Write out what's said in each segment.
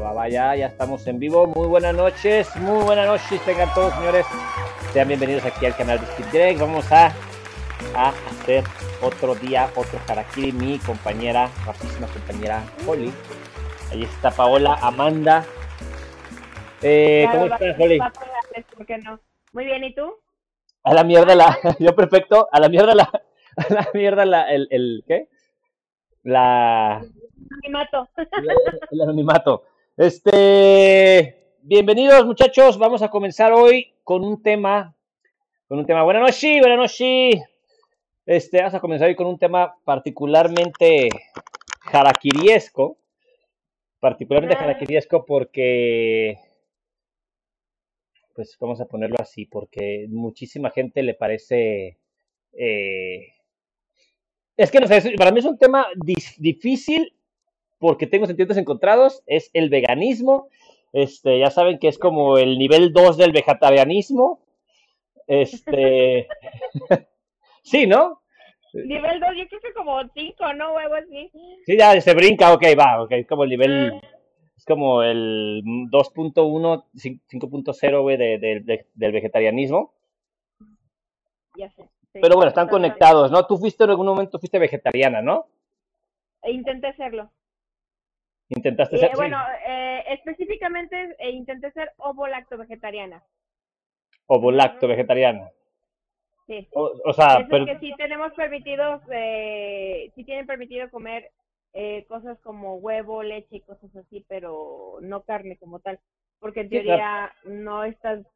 Va, ya, ya estamos en vivo. Muy buenas noches, muy buenas noches. Tengan todos, señores. Sean bienvenidos aquí al canal de Steve Drake. Vamos a, a hacer otro día, otro Harakiri. Mi compañera, rapidísima compañera Holly. Ahí está Paola, Amanda. Eh, ¿Cómo estás, Holly? ¿Por qué no? Muy bien, ¿y tú? A la mierda la, yo perfecto, a la mierda la, a la mierda la, el, el, ¿qué? La... Anonimato. El, anonimato. Este, bienvenidos muchachos, vamos a comenzar hoy con un tema, con un tema, buenas noches, buenas noches. Este, vamos a comenzar hoy con un tema particularmente jarakiriesco, particularmente jarakiriesco porque, pues vamos a ponerlo así, porque muchísima gente le parece... Eh, es que no sé, para mí es un tema difícil porque tengo sentimientos encontrados, es el veganismo. Este, ya saben que es como el nivel 2 del vegetarianismo. Este, sí, ¿no? Nivel 2, yo creo que como 5, ¿no? Huevo así. Sí, ya se brinca, ok, va, ok, es como el nivel, ah. es como el 2.1, 5.0, güey, de, de, del vegetarianismo. Ya sé. Pero bueno, están conectados, ¿no? Tú fuiste en algún momento, fuiste vegetariana, ¿no? Intenté serlo. Intentaste eh, ser. bueno, eh, específicamente eh, intenté ser ovo-lacto vegetariana. Ovo-lacto vegetariana. Sí. O, sea, pero... que sí tenemos permitido, eh, sí tienen permitido comer eh, cosas como huevo, leche y cosas así, pero no carne como tal, porque en teoría no estás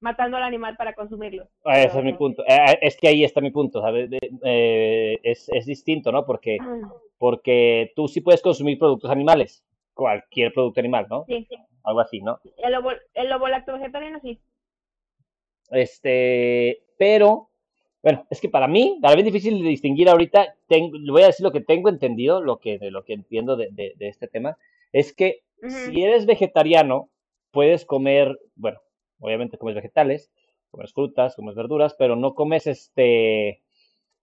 matando al animal para consumirlo. Ah, ese es mi punto. es que ahí está mi punto, ¿sabes? es, es distinto, ¿no? Porque porque tú sí puedes consumir productos animales, cualquier producto animal, ¿no? Sí, sí. Algo así, ¿no? El lobo, el vegetariano sí. Este, pero, bueno, es que para mí, es difícil de distinguir ahorita, tengo, le voy a decir lo que tengo entendido, lo que, de lo que entiendo de, de, este tema, es que si eres vegetariano, puedes comer, bueno, obviamente comes vegetales, comes frutas, comes verduras, pero no comes este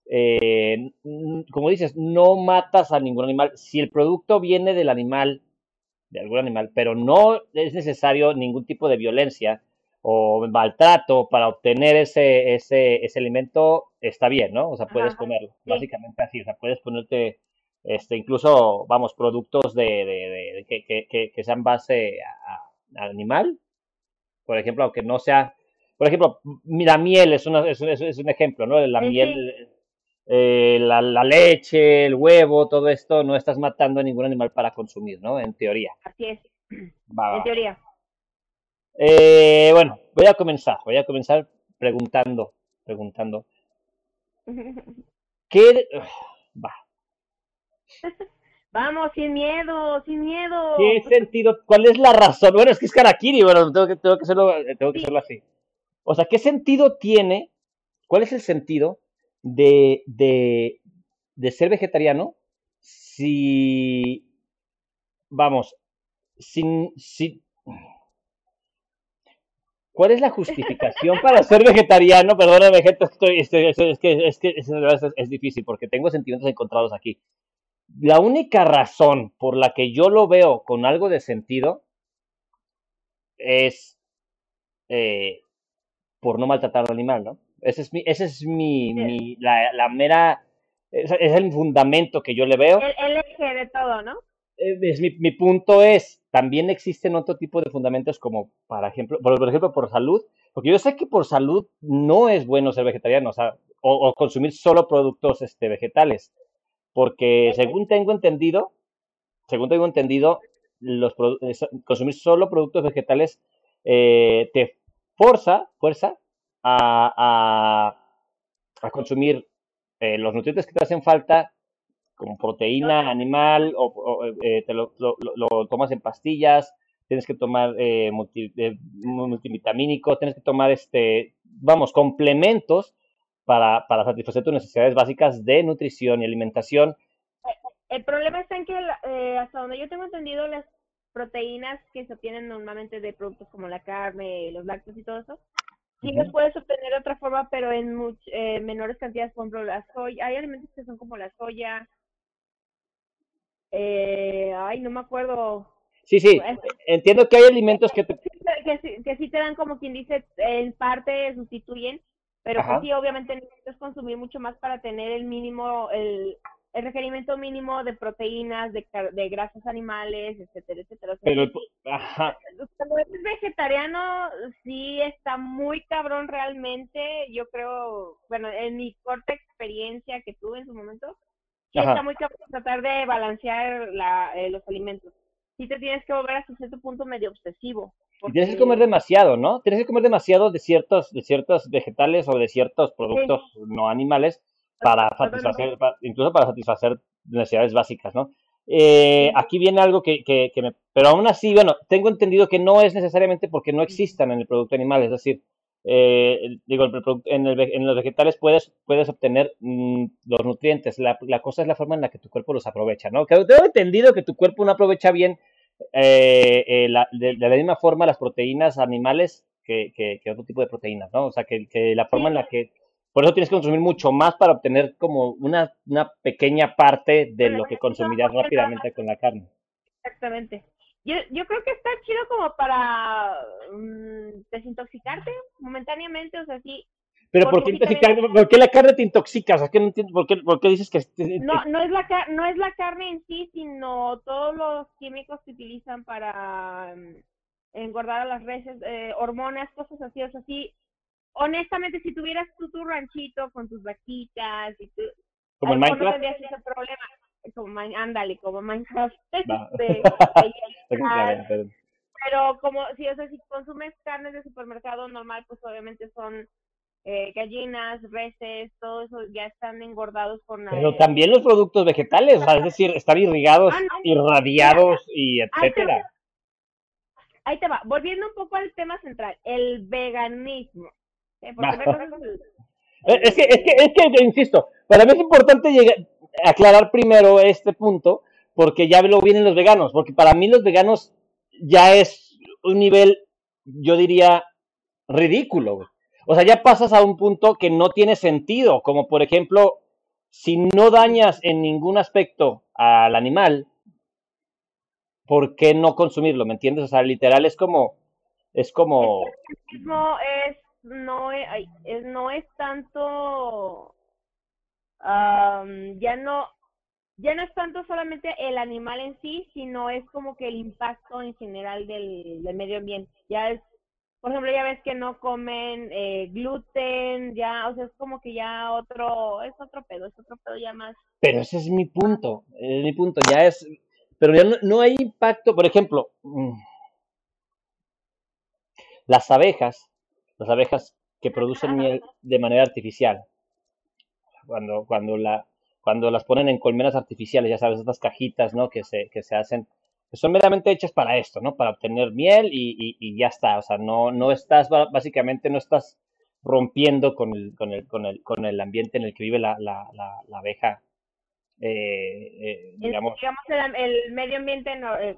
eh, como dices, no matas a ningún animal. Si el producto viene del animal, de algún animal, pero no es necesario ningún tipo de violencia o maltrato para obtener ese, ese, ese alimento, está bien, ¿no? O sea, puedes comerlo, básicamente así, o sea, puedes ponerte, este, incluso, vamos, productos de, de, que, que, que, sean base a, animal, por ejemplo, aunque no sea, por ejemplo, la miel es, una, es, es, un ejemplo, ¿no? La miel eh, la, leche, el huevo, todo esto, no estás matando a ningún animal para consumir, ¿no? En teoría. Así es. en teoría. Eh, bueno, voy a comenzar, voy a comenzar preguntando, preguntando. ¿Qué? Va. Vamos, sin miedo, sin miedo. ¿Qué sentido? ¿Cuál es la razón? Bueno, es que es Karakiri, bueno, tengo que, tengo que, hacerlo, tengo que hacerlo así. O sea, ¿qué sentido tiene? ¿Cuál es el sentido de, de, de ser vegetariano si, vamos, sin, si, ¿Cuál es la justificación para ser vegetariano? Perdóname, gente, estoy, estoy, es, que, es, que es, es, difícil porque tengo sentimientos encontrados aquí. La única razón por la que yo lo veo con algo de sentido es eh, por no maltratar al animal, ¿no? Ese es mi, ese es mi, mi la, la, mera, es, es, el fundamento que yo le veo. El, eje de todo, ¿no? Eh, es, mi, mi, punto es, también existen otro tipo de fundamentos como, por ejemplo, por, ejemplo, por salud, porque yo sé que por salud no es bueno ser vegetariano, o sea, o, o consumir solo productos este, vegetales, porque según tengo entendido, según tengo entendido, los consumir solo productos vegetales eh, te forza, fuerza a, a, consumir eh, los nutrientes que te hacen falta, como proteína animal, o, eh, te lo, lo, tomas en pastillas, tienes que tomar eh, eh multivitamínicos, tienes que tomar, este, vamos, complementos para, para satisfacer tus necesidades básicas de nutrición y alimentación. El problema está en que, hasta donde yo tengo entendido, las proteínas que se obtienen normalmente de productos como la carne, los lácteos y todo eso, Sí los puedes obtener de otra forma, pero en eh, menores cantidades, por ejemplo, la soya. Hay alimentos que son como la soya. Eh, ay, no me acuerdo. Sí, sí, entiendo que hay alimentos que te... Que, sí te dan como quien dice, en parte sustituyen, pero pues sí, obviamente necesitas consumir mucho más para tener el mínimo, el, el requerimiento mínimo de proteínas, de, de grasas animales, etcétera, etcétera. Pero, ajá. Cuando eres vegetariano, sí está muy cabrón realmente. Yo creo, bueno, en mi corta experiencia que tuve en su momento, sí está muy cabrón tratar de balancear la, eh, los alimentos. Sí te tienes que volver hasta cierto punto medio obsesivo. Tienes que comer demasiado, ¿no? Tienes que comer demasiado de ciertos, de ciertos vegetales o de ciertos productos no animales para satisfacer, incluso para satisfacer necesidades básicas, ¿no? Eh, aquí viene algo que, que, me... Pero aún así, bueno, tengo entendido que no es necesariamente porque no existan en el producto animal, es decir, eh, digo, en, el, en, los vegetales puedes, puedes obtener mm, los nutrientes, la, la, cosa es la forma en la que tu cuerpo los aprovecha, ¿no? Que tengo entendido que tu cuerpo no aprovecha bien eh, la, de, la misma forma las proteínas animales que, que, otro tipo de proteínas, ¿no? O sea, que, que la forma en la que por eso tienes que consumir mucho más para obtener como una, una pequeña parte de lo que consumirías rápidamente con la carne. Exactamente. Yo, yo creo que está chido como para mm, desintoxicarte momentáneamente, o sea, sí. Pero ¿por qué, ¿por qué, la carne te intoxica? O sea, que no entiendo, ¿por, qué, ¿por qué dices que...? No, no es, la, no es la carne en sí, sino todos los químicos que utilizan para mm, engordar a las reses, eh, hormonas, cosas así, o sea, sí, honestamente, si tuvieras tú tu ranchito con tus vaquitas y tú, como en Minecraft, no tendrías ese problema. Como, ándale, como Minecraft. Este, pero como, si, o sea, si consumes carnes de supermercado normal, pues obviamente son eh, gallinas, reses, todo eso ya están engordados con... Pero eh, también los productos vegetales, es decir, están irrigados, ah, irradiados y etcétera. Ahí te va, volviendo un poco al tema central, el veganismo. Eh, es, que, es, que, es que, insisto, para mí es importante llegar, aclarar primero este punto, porque ya lo vienen los veganos, porque para mí los veganos ya es un nivel, yo diría, ridículo. O sea, ya pasas a un punto que no tiene sentido, como por ejemplo, si no dañas en ningún aspecto al animal, ¿por qué no consumirlo? ¿Me entiendes? O sea, literal es como, es como... Es no es, no es tanto, ya no, ya no es tanto solamente el animal en sí, sino es como que el impacto en general del, medio ambiente. Ya es, por ejemplo, ya ves que no comen eh, gluten, ya, o sea, es como que ya otro, es otro pedo, es otro pedo ya más. Pero ese es mi punto, es mi punto, ya es, pero ya no, no hay impacto, por ejemplo, mm, las abejas las abejas que producen miel de manera artificial. Cuando, cuando, la, cuando las ponen en colmenas artificiales, ya sabes, estas cajitas, ¿no? Que se, que se hacen, que son meramente hechas para esto, ¿no? Para obtener miel y, y, ya está. O sea, no, no estás, básicamente no estás rompiendo con el, con el, con el, con el ambiente en el que vive la, la, la, abeja. Eh, eh, digamos, el, medio ambiente no, eh,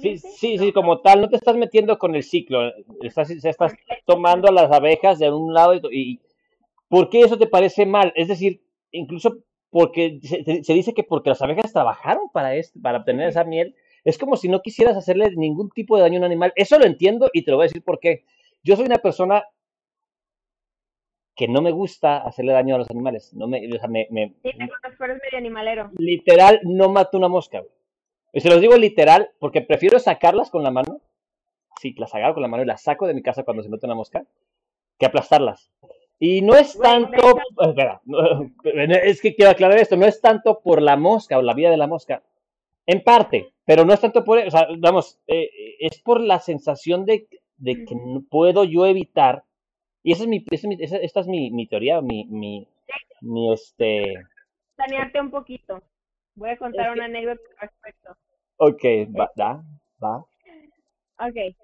Sí, sí, sí, como tal, no te estás metiendo con el ciclo, estás, estás tomando a las abejas de un lado y, ¿por qué eso te parece mal? Es decir, incluso porque se, dice que porque las abejas trabajaron para esto, para obtener esa miel, es como si no quisieras hacerle ningún tipo de daño a un animal. Eso lo entiendo y te lo voy a decir por qué. Yo soy una persona que no me gusta hacerle daño a los animales. No me, o sea, me, me, sí, medio animalero. Literal, no mato una mosca. Y se los digo literal, porque prefiero sacarlas con la mano. Sí, las agarro con la mano y las saco de mi casa cuando se mete una mosca, que aplastarlas. Y no es tanto, espera, es que quiero aclarar esto, no es tanto por la mosca o la vida de la mosca, en parte, pero no es tanto por, o sea, vamos, eh, es por la sensación de, de, que no puedo yo evitar, y esa es mi, esta es mi, mi teoría, mi, mi, mi este... Sanearte un poquito. Voy a contar una anécdota al respecto. Ok, va, da, va. Ok.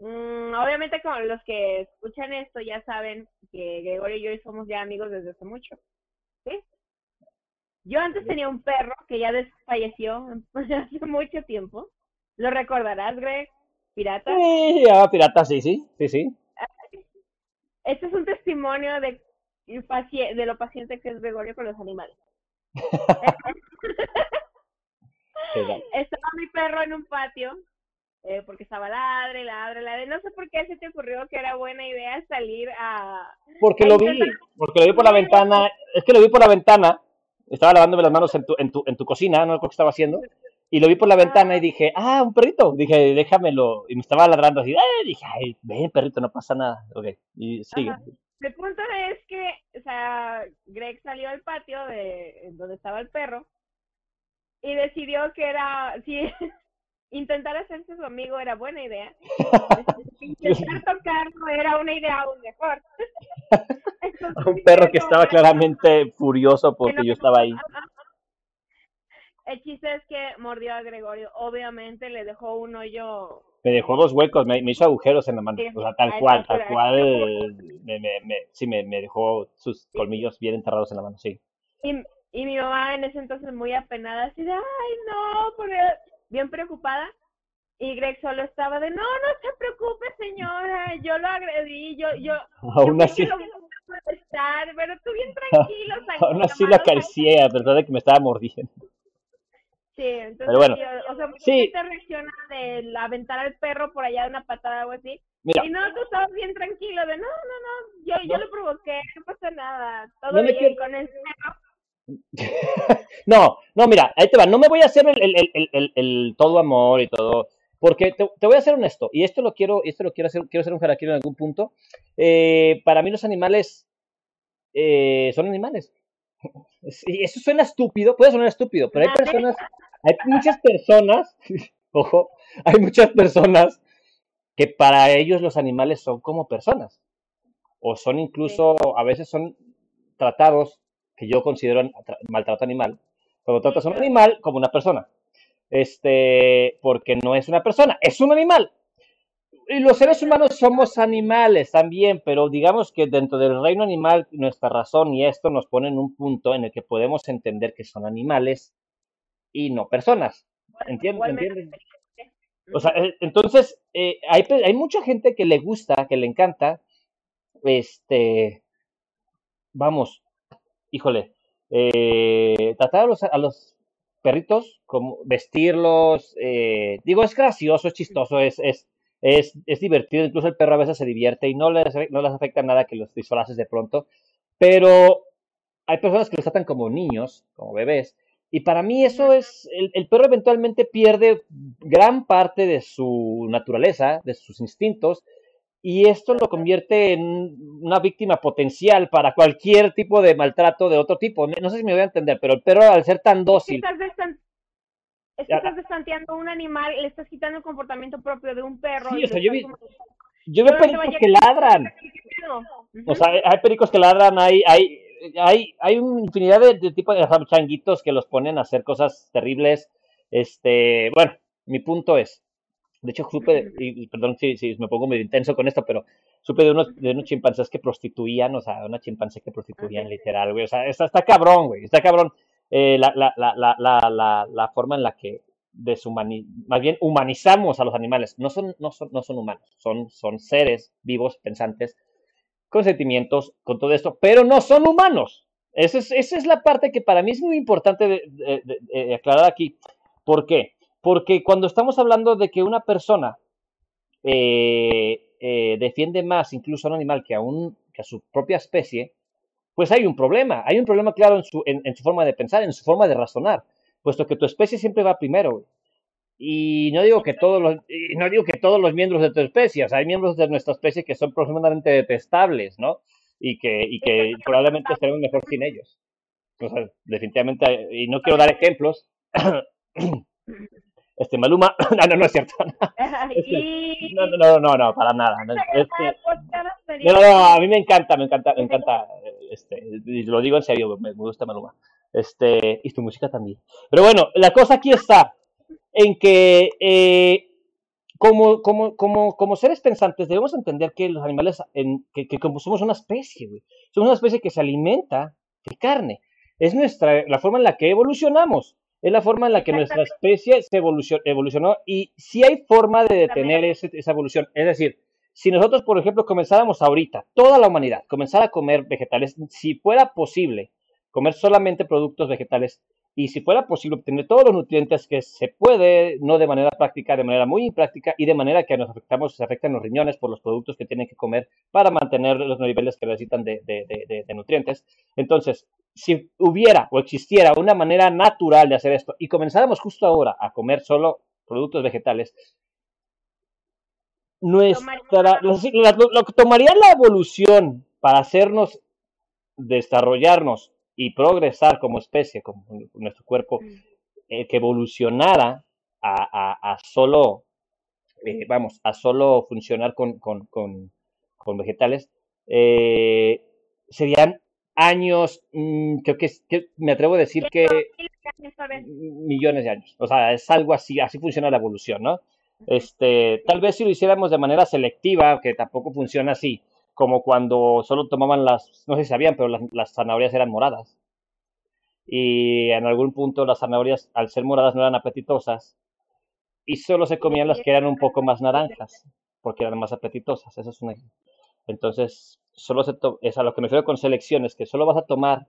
Mm, obviamente con los que escuchan esto ya saben que Gregorio y yo somos ya amigos desde hace mucho. ¿Sí? Yo antes tenía un perro que ya falleció hace mucho tiempo. ¿Lo recordarás, Greg? Pirata. Sí, ya, pirata, sí, sí, sí, sí. Este es un testimonio de, de lo paciente que es Gregorio con los animales. estaba mi perro en un patio, eh, porque estaba ladre, ladre, ladre. No sé por qué se te ocurrió que era buena idea salir a... Porque lo vi, porque lo vi por la ventana, es que lo vi por la ventana, estaba lavándome las manos en tu, en tu, en tu cocina, no sé lo que estaba haciendo, y lo vi por la ventana y dije, ah, un perrito. Dije, déjamelo. Y me estaba ladrando así. ¡ay! Dije, ay, ven, perrito, no pasa nada. Ok, y sigue. El punto es que, o sea, Greg salió al patio de donde estaba el perro y decidió que era, si intentar hacerse su amigo era buena idea. intentar tocarlo era una idea aún mejor. un perro que estaba claramente furioso porque yo estaba ahí. El chiste es que mordió a Gregorio. Obviamente le dejó un hoyo. Me dejó dos huecos, me, hizo agujeros en la mano. o sea, tal cual, tal cual. Me, me, me, sí, me, me dejó sus colmillos bien enterrados en la mano, sí. Y, y mi mamá en ese entonces muy apenada, así de, ay, no, bien preocupada. Y Greg solo estaba de, no, no se preocupe, señora, yo lo agredí, yo, yo, Aún así. Lo pero tú bien tranquilo. Aún así lo acaricié, a pesar de que me estaba mordiendo. Sí, entonces, Pero bueno, o sea, mucha sí. gente reacciona de aventar al perro por allá de una patada o algo así. Y no, tú estabas bien tranquilo de, no, no, no, yo, yo lo provoqué, no pasa nada, todo bien con el perro. no, no, mira, ahí te va, no me voy a hacer el, el, el, el, el todo amor y todo, porque te, te, voy a ser honesto, y esto lo quiero, esto lo quiero hacer, quiero hacer un jaraquero en algún punto. Eh, para mí los animales eh, son animales. Y eso suena estúpido, puede sonar estúpido, pero hay personas hay muchas personas, ojo, hay muchas personas que para ellos los animales son como personas. O son incluso, a veces son tratados, que yo considero maltrato animal, cuando tratas a un animal como una persona. Este, porque no es una persona, es un animal. Y los seres humanos somos animales también, pero digamos que dentro del reino animal, nuestra razón y esto nos pone en un punto en el que podemos entender que son animales y no personas. ¿Entiendes? O sea, eh, entonces, eh, hay, hay mucha gente que le gusta, que le encanta, este, vamos, híjole, eh, tratar a los, a los perritos, como vestirlos, eh, digo, es gracioso, es chistoso, es, es, es, es, divertido, incluso el perro a veces se divierte y no les, no les afecta nada que los disfraces de pronto, pero hay personas que los tratan como niños, como bebés, y para mí eso es, el, perro eventualmente pierde gran parte de su naturaleza, de sus instintos, y esto lo convierte en una víctima potencial para cualquier tipo de maltrato de otro tipo. No sé si me voy a entender, pero el perro al ser tan dócil... Es que estás destanteando un animal, le estás quitando el comportamiento propio de un perro. Sí, o sea, yo vi, yo veo pericos que ladran. O sea, hay pericos que ladran, hay, hay hay, hay una infinidad de, tipos de changuitos que los ponen a hacer cosas terribles. Este, bueno, mi punto es, de hecho supe, y, perdón si, si, me pongo medio intenso con esto, pero supe de unos, de unos chimpancés que prostituían, o sea, una chimpancé que prostituían literal, güey, o sea, está, está cabrón, güey, está cabrón. Eh, la, la, la, la, la, forma en la que deshumani más bien humanizamos a los animales, no son, no son, no son humanos, son, son seres vivos, pensantes, con sentimientos, con todo esto, pero no son humanos. Esa es, esa es la parte que para mí es muy importante de, aclarar aquí. ¿Por qué? Porque cuando estamos hablando de que una persona eh, eh, defiende más incluso a un animal que a, un, que a su propia especie, pues hay un problema. Hay un problema claro en su, en su forma de pensar, en su forma de razonar, puesto que tu especie siempre va primero. Y no digo que todos los, no digo que todos los miembros de tu especie, o sea, hay miembros de nuestra especie que son profundamente detestables, ¿no? Y que, y que probablemente estaremos mejor sin ellos. O sea, definitivamente, y no quiero dar ejemplos. Este Maluma, no, no, no es cierto. Este, no, no, no, no, para nada. Este, no, no, a mí me encanta, me encanta, me encanta, este, y lo digo en serio, me gusta Maluma. Este, y tu música también. Pero bueno, la cosa aquí está en que eh, como, como, como, como, seres pensantes debemos entender que los animales, en, que, que como somos una especie, somos una especie que se alimenta de carne. Es nuestra, la forma en la que evolucionamos, es la forma en la que nuestra especie se evolucionó, y si hay forma de detener esa evolución. Es decir, si nosotros, por ejemplo, comenzáramos ahorita, toda la humanidad, comenzara a comer vegetales, si fuera posible comer solamente productos vegetales, y si fuera posible obtener todos los nutrientes que se puede, no de manera práctica, de manera muy impráctica y de manera que nos afectamos, se afectan los riñones por los productos que tienen que comer para mantener los niveles que necesitan de, de nutrientes. Entonces, si hubiera o existiera una manera natural de hacer esto y comenzáramos justo ahora a comer solo productos vegetales, nuestra, lo, lo que tomaría la evolución para hacernos desarrollarnos y progresar como especie, como nuestro cuerpo, mm. eh, que evolucionara a, solo, eh, vamos, a solo funcionar con, vegetales, eh, serían años, mm, creo que, me atrevo a decir que millones de años. O sea, es algo así, así funciona la evolución, ¿no? Este, tal vez si lo hiciéramos de manera selectiva, que tampoco funciona así, como cuando solo tomaban las, no sé si sabían, pero las, zanahorias eran moradas. Y en algún punto las zanahorias, al ser moradas, no eran apetitosas. Y solo se comían las que eran un poco más naranjas, porque eran más apetitosas. Eso es una... Entonces, solo se es a lo que me refiero con selecciones, que solo vas a tomar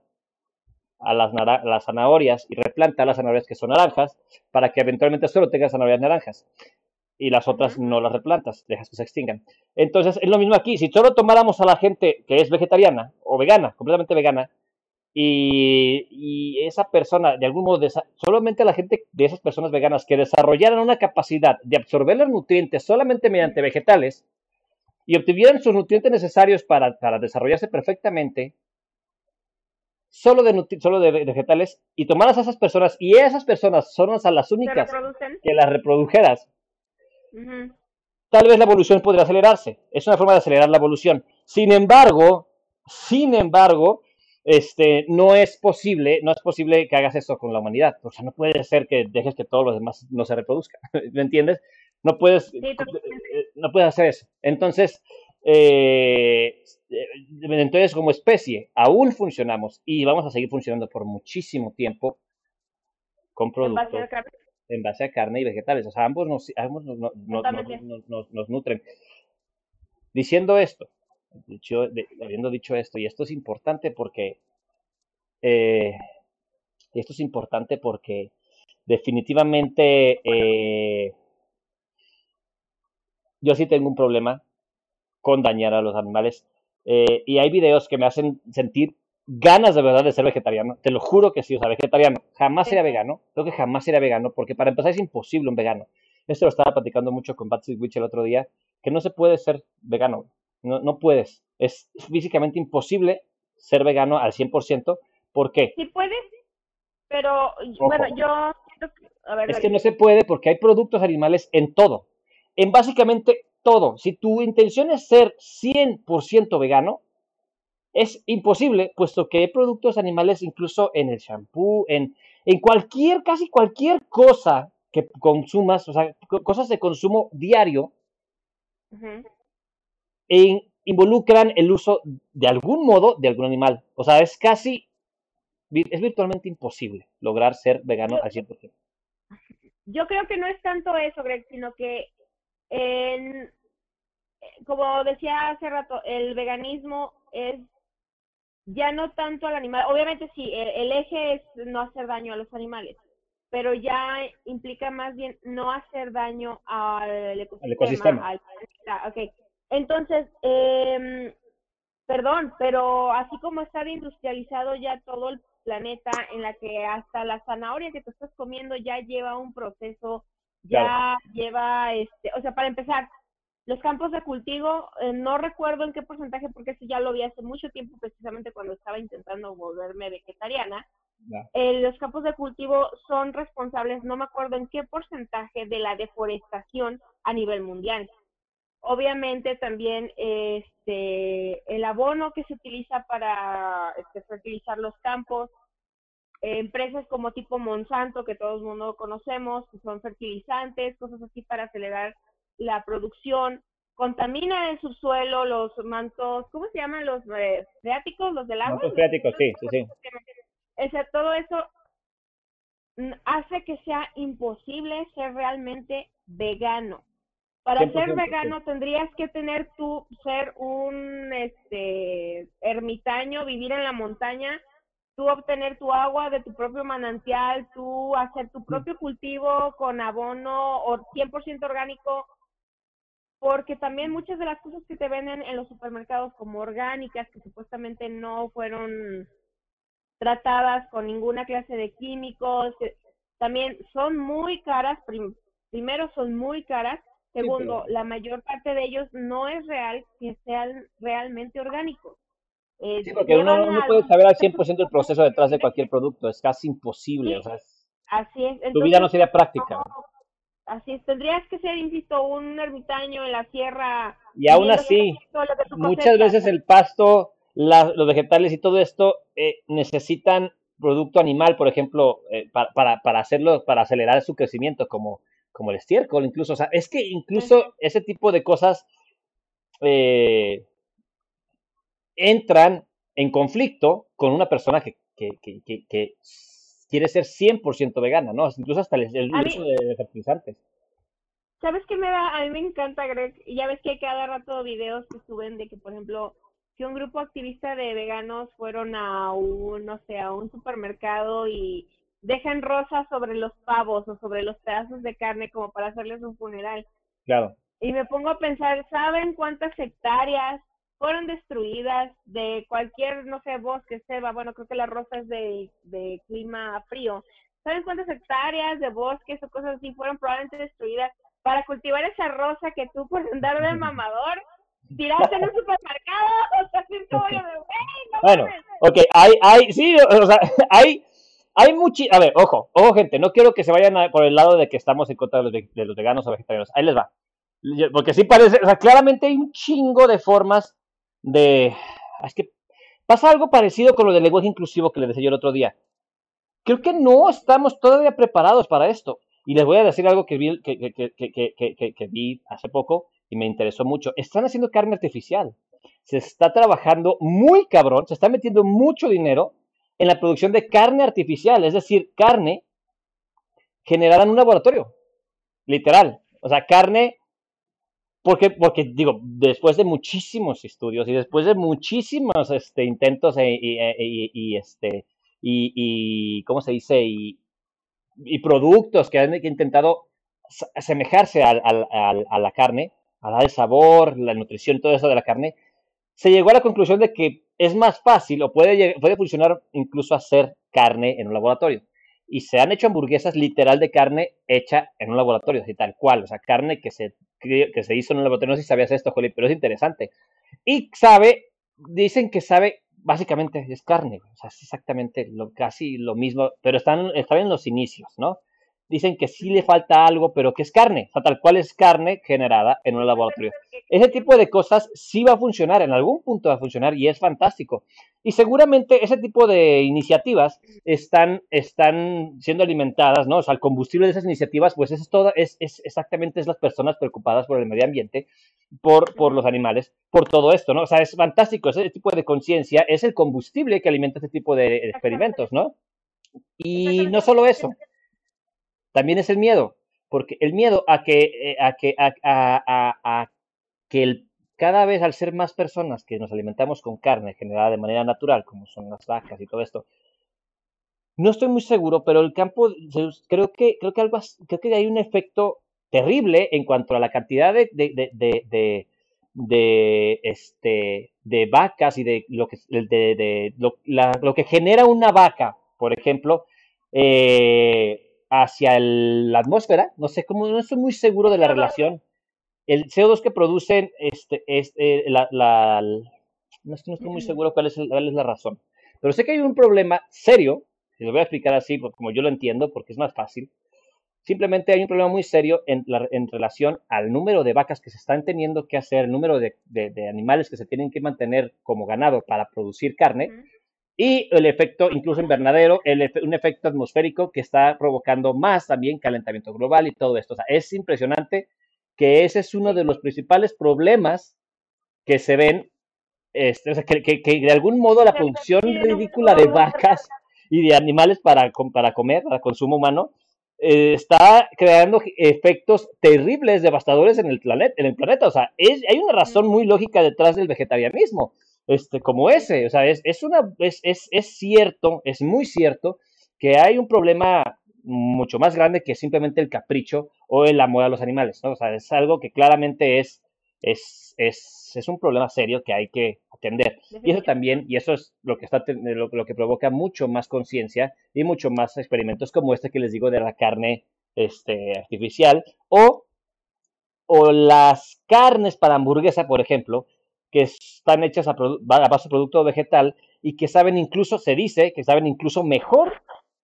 a las, las zanahorias y replanta las zanahorias que son naranjas para que eventualmente solo tengas zanahorias naranjas y las otras no las replantas, dejas que se extingan. Entonces, es lo mismo aquí. Si solo tomáramos a la gente que es vegetariana o vegana, completamente vegana, y, esa persona, de algún modo, solamente la gente de esas personas veganas que desarrollaran una capacidad de absorber los nutrientes solamente mediante vegetales y obtuvieran sus nutrientes necesarios para, desarrollarse perfectamente, solo de, solo de vegetales, y tomaras a esas personas, y esas personas son las únicas que las reprodujeras, Tal vez la evolución podría acelerarse. Es una forma de acelerar la evolución. Sin embargo, sin embargo, este, no es posible, no es posible que hagas eso con la humanidad. O sea, no puede ser que dejes que todos los demás no se reproduzcan. ¿Me entiendes? No puedes, eh, no puedes hacer eso. Entonces, eh, entonces como especie aún funcionamos y vamos a seguir funcionando por muchísimo tiempo con productos en base a carne y vegetales. O sea, ambos nos, ambos nos, nutren. Diciendo esto, dicho, habiendo dicho esto, y esto es importante porque, eh, esto es importante porque definitivamente eh, yo sí tengo un problema con dañar a los animales. Eh, y hay videos que me hacen sentir ganas de verdad de ser vegetariano. Te lo juro que sí, o sea, vegetariano. Jamás sería vegano. Creo que jamás sería vegano, porque para empezar es imposible un vegano. Esto lo estaba platicando mucho con Patsy Witch el otro día, que no se puede ser vegano. No, no puedes. Es físicamente imposible ser vegano al 100%. ¿Por qué? Sí puedes, pero bueno, yo... A ver, es que no se puede porque hay productos animales en todo. En básicamente todo. Si tu intención es ser 100% vegano, es imposible, puesto que hay productos animales incluso en el shampoo, en, en cualquier, casi cualquier cosa que consumas, o sea, cosas de consumo diario, involucran el uso de algún modo de algún animal. O sea, es casi, es virtualmente imposible lograr ser vegano al 100%. Yo creo que no es tanto eso, Greg, sino que en, como decía hace rato, el veganismo es ya no tanto al animal, obviamente sí, el, eje es no hacer daño a los animales, pero ya implica más bien no hacer daño al ecosistema, al. Okay. Entonces, eh, perdón, pero así como está industrializado ya todo el planeta, en la que hasta la zanahoria que te estás comiendo ya lleva un proceso, ya lleva, este, o sea, para empezar, los campos de cultivo, eh, no recuerdo en qué porcentaje, porque eso ya lo vi hace mucho tiempo, precisamente cuando estaba intentando volverme vegetariana. Eh, los campos de cultivo son responsables, no me acuerdo en qué porcentaje, de la deforestación a nivel mundial. Obviamente también este, el abono que se utiliza para este, fertilizar los campos, empresas como tipo Monsanto, que todo el mundo conocemos, que son fertilizantes, cosas así para acelerar la producción, contamina el subsuelo, los mantos, ¿cómo se llaman? Los eh, freáticos, los del agua. Mantos freáticos, sí, sí, sí. O todo eso hace que sea imposible ser realmente vegano. Para ser vegano tendrías que tener tú ser un este ermitaño, vivir en la montaña tú obtener tu agua de tu propio manantial, tú hacer tu propio cultivo con abono o 100% orgánico, porque también muchas de las cosas que te venden en los supermercados como orgánicas, que supuestamente no fueron tratadas con ninguna clase de químicos, también son muy caras, primero son muy caras, segundo, la mayor parte de ellos no es real que sean realmente orgánicos. Eh, sí, porque uno no puede saber al 100% el proceso detrás de cualquier producto, es casi imposible. o sea, así es. tu vida no sería práctica. Así es, tendrías que ser, insisto, un ermitaño en la sierra. Y aún así, muchas veces el pasto, los vegetales y todo esto eh, necesitan producto animal, por ejemplo, eh, para, para, para, hacerlo, para acelerar su crecimiento, como, como el estiércol, incluso. O sea, es que incluso ese tipo de cosas eh, entran en conflicto con una persona que, que, que, que quiere ser 100% vegana, ¿no? Incluso hasta el, uso de, fertilizantes. ¿Sabes qué me da? A mí me encanta, Greg. Y ya ves que hay cada rato videos que suben de que, por ejemplo, que un grupo activista de veganos fueron a un, no sé, a un supermercado y dejan rosas sobre los pavos o sobre los pedazos de carne como para hacerles un funeral. Claro. Y me pongo a pensar, ¿saben cuántas hectáreas fueron destruidas de cualquier, no sé, bosque, selva, bueno, creo que la rosa es de, de clima frío. ¿Saben cuántas hectáreas de bosques o cosas así fueron probablemente destruidas para cultivar esa rosa que tú por andar de mamador tiraste en un supermercado? O sea, de, Bueno, ok, hay, hay, sí, o sea, hay, hay mucho, a ver, ojo, ojo gente, no quiero que se vayan por el lado de que estamos en contra de los, de los veganos o vegetarianos, ahí les va. Porque sí parece, o sea, claramente hay un chingo de formas de... Es que pasa algo parecido con lo del lenguaje inclusivo que les decía yo el otro día. Creo que no estamos todavía preparados para esto. Y les voy a decir algo que vi, que, vi hace poco y me interesó mucho. Están haciendo carne artificial. Se está trabajando muy cabrón, se está metiendo mucho dinero en la producción de carne artificial, es decir, carne generada en un laboratorio, literal. O sea, carne porque, porque digo, después de muchísimos estudios y después de muchísimos este, intentos e, e, y, este, y, y, ¿cómo se dice? Y, y productos que han intentado asemejarse a, a, la carne, a dar el sabor, la nutrición, todo eso de la carne, se llegó a la conclusión de que es más fácil o puede, puede funcionar incluso hacer carne en un laboratorio y se han hecho hamburguesas literal de carne hecha en un laboratorio, así tal cual, o sea, carne que se, que se hizo en un laboratorio, si sabías esto, Joli, pero es interesante. Y sabe, dicen que sabe, básicamente es carne, o sea, es exactamente lo, casi lo mismo, pero están, están en los inicios, ¿no? Dicen que sí le falta algo, pero que es carne, o sea, tal cual es carne generada en un laboratorio. Ese tipo de cosas sí va a funcionar, en algún punto va a funcionar y es fantástico. Y seguramente ese tipo de iniciativas están, están siendo alimentadas, ¿no? O sea, el combustible de esas iniciativas, pues es todo, es, es exactamente es las personas preocupadas por el medio ambiente, por, por los animales, por todo esto, ¿no? O sea, es fantástico, ese tipo de conciencia es el combustible que alimenta este tipo de experimentos, ¿no? Y no solo eso, también es el miedo, porque el miedo a que, eh, a que, a, que el cada vez al ser más personas que nos alimentamos con carne generada de manera natural, como son las vacas y todo esto, no estoy muy seguro, pero el campo, creo que, creo que, algo, creo que hay un efecto terrible en cuanto a la cantidad de, de, de, de, este, de vacas y de lo que, de, lo, lo, que genera una vaca, por ejemplo, eh, hacia la atmósfera. No sé cómo, no estoy muy seguro de la relación el CO2 que producen, este, este, la, la, no, estoy, muy seguro cuál es, cuál es la razón, pero sé que hay un problema serio, y lo voy a explicar así, pues, como yo lo entiendo, porque es más fácil. Simplemente hay un problema muy serio en, la, en relación al número de vacas que se están teniendo que hacer, el número de, de, animales que se tienen que mantener como ganado para producir carne, y el efecto incluso invernadero, el, un efecto atmosférico que está provocando más también calentamiento global y todo esto. O sea, es impresionante que ese es uno de los principales problemas que se ven, este, o sea, que, que, de algún modo la producción ridícula de vacas y de animales para, para comer, para consumo humano, eh, está creando efectos terribles, devastadores en el planeta. En el planeta. O sea, es, hay una razón muy lógica detrás del vegetarianismo. Este, como ese. O sea, es, es, una, es, es, es cierto, es muy cierto que hay un problema mucho más grande que simplemente el capricho o el amor a los animales, ¿no? O sea, es algo que claramente es, es, es, es un problema serio que hay que atender. Y eso también, y eso es lo que, está, lo, lo que provoca mucho más conciencia y mucho más experimentos como este que les digo de la carne este, artificial o, o las carnes para hamburguesa, por ejemplo, que están hechas a, base de producto vegetal y que saben incluso, se dice, que saben incluso mejor.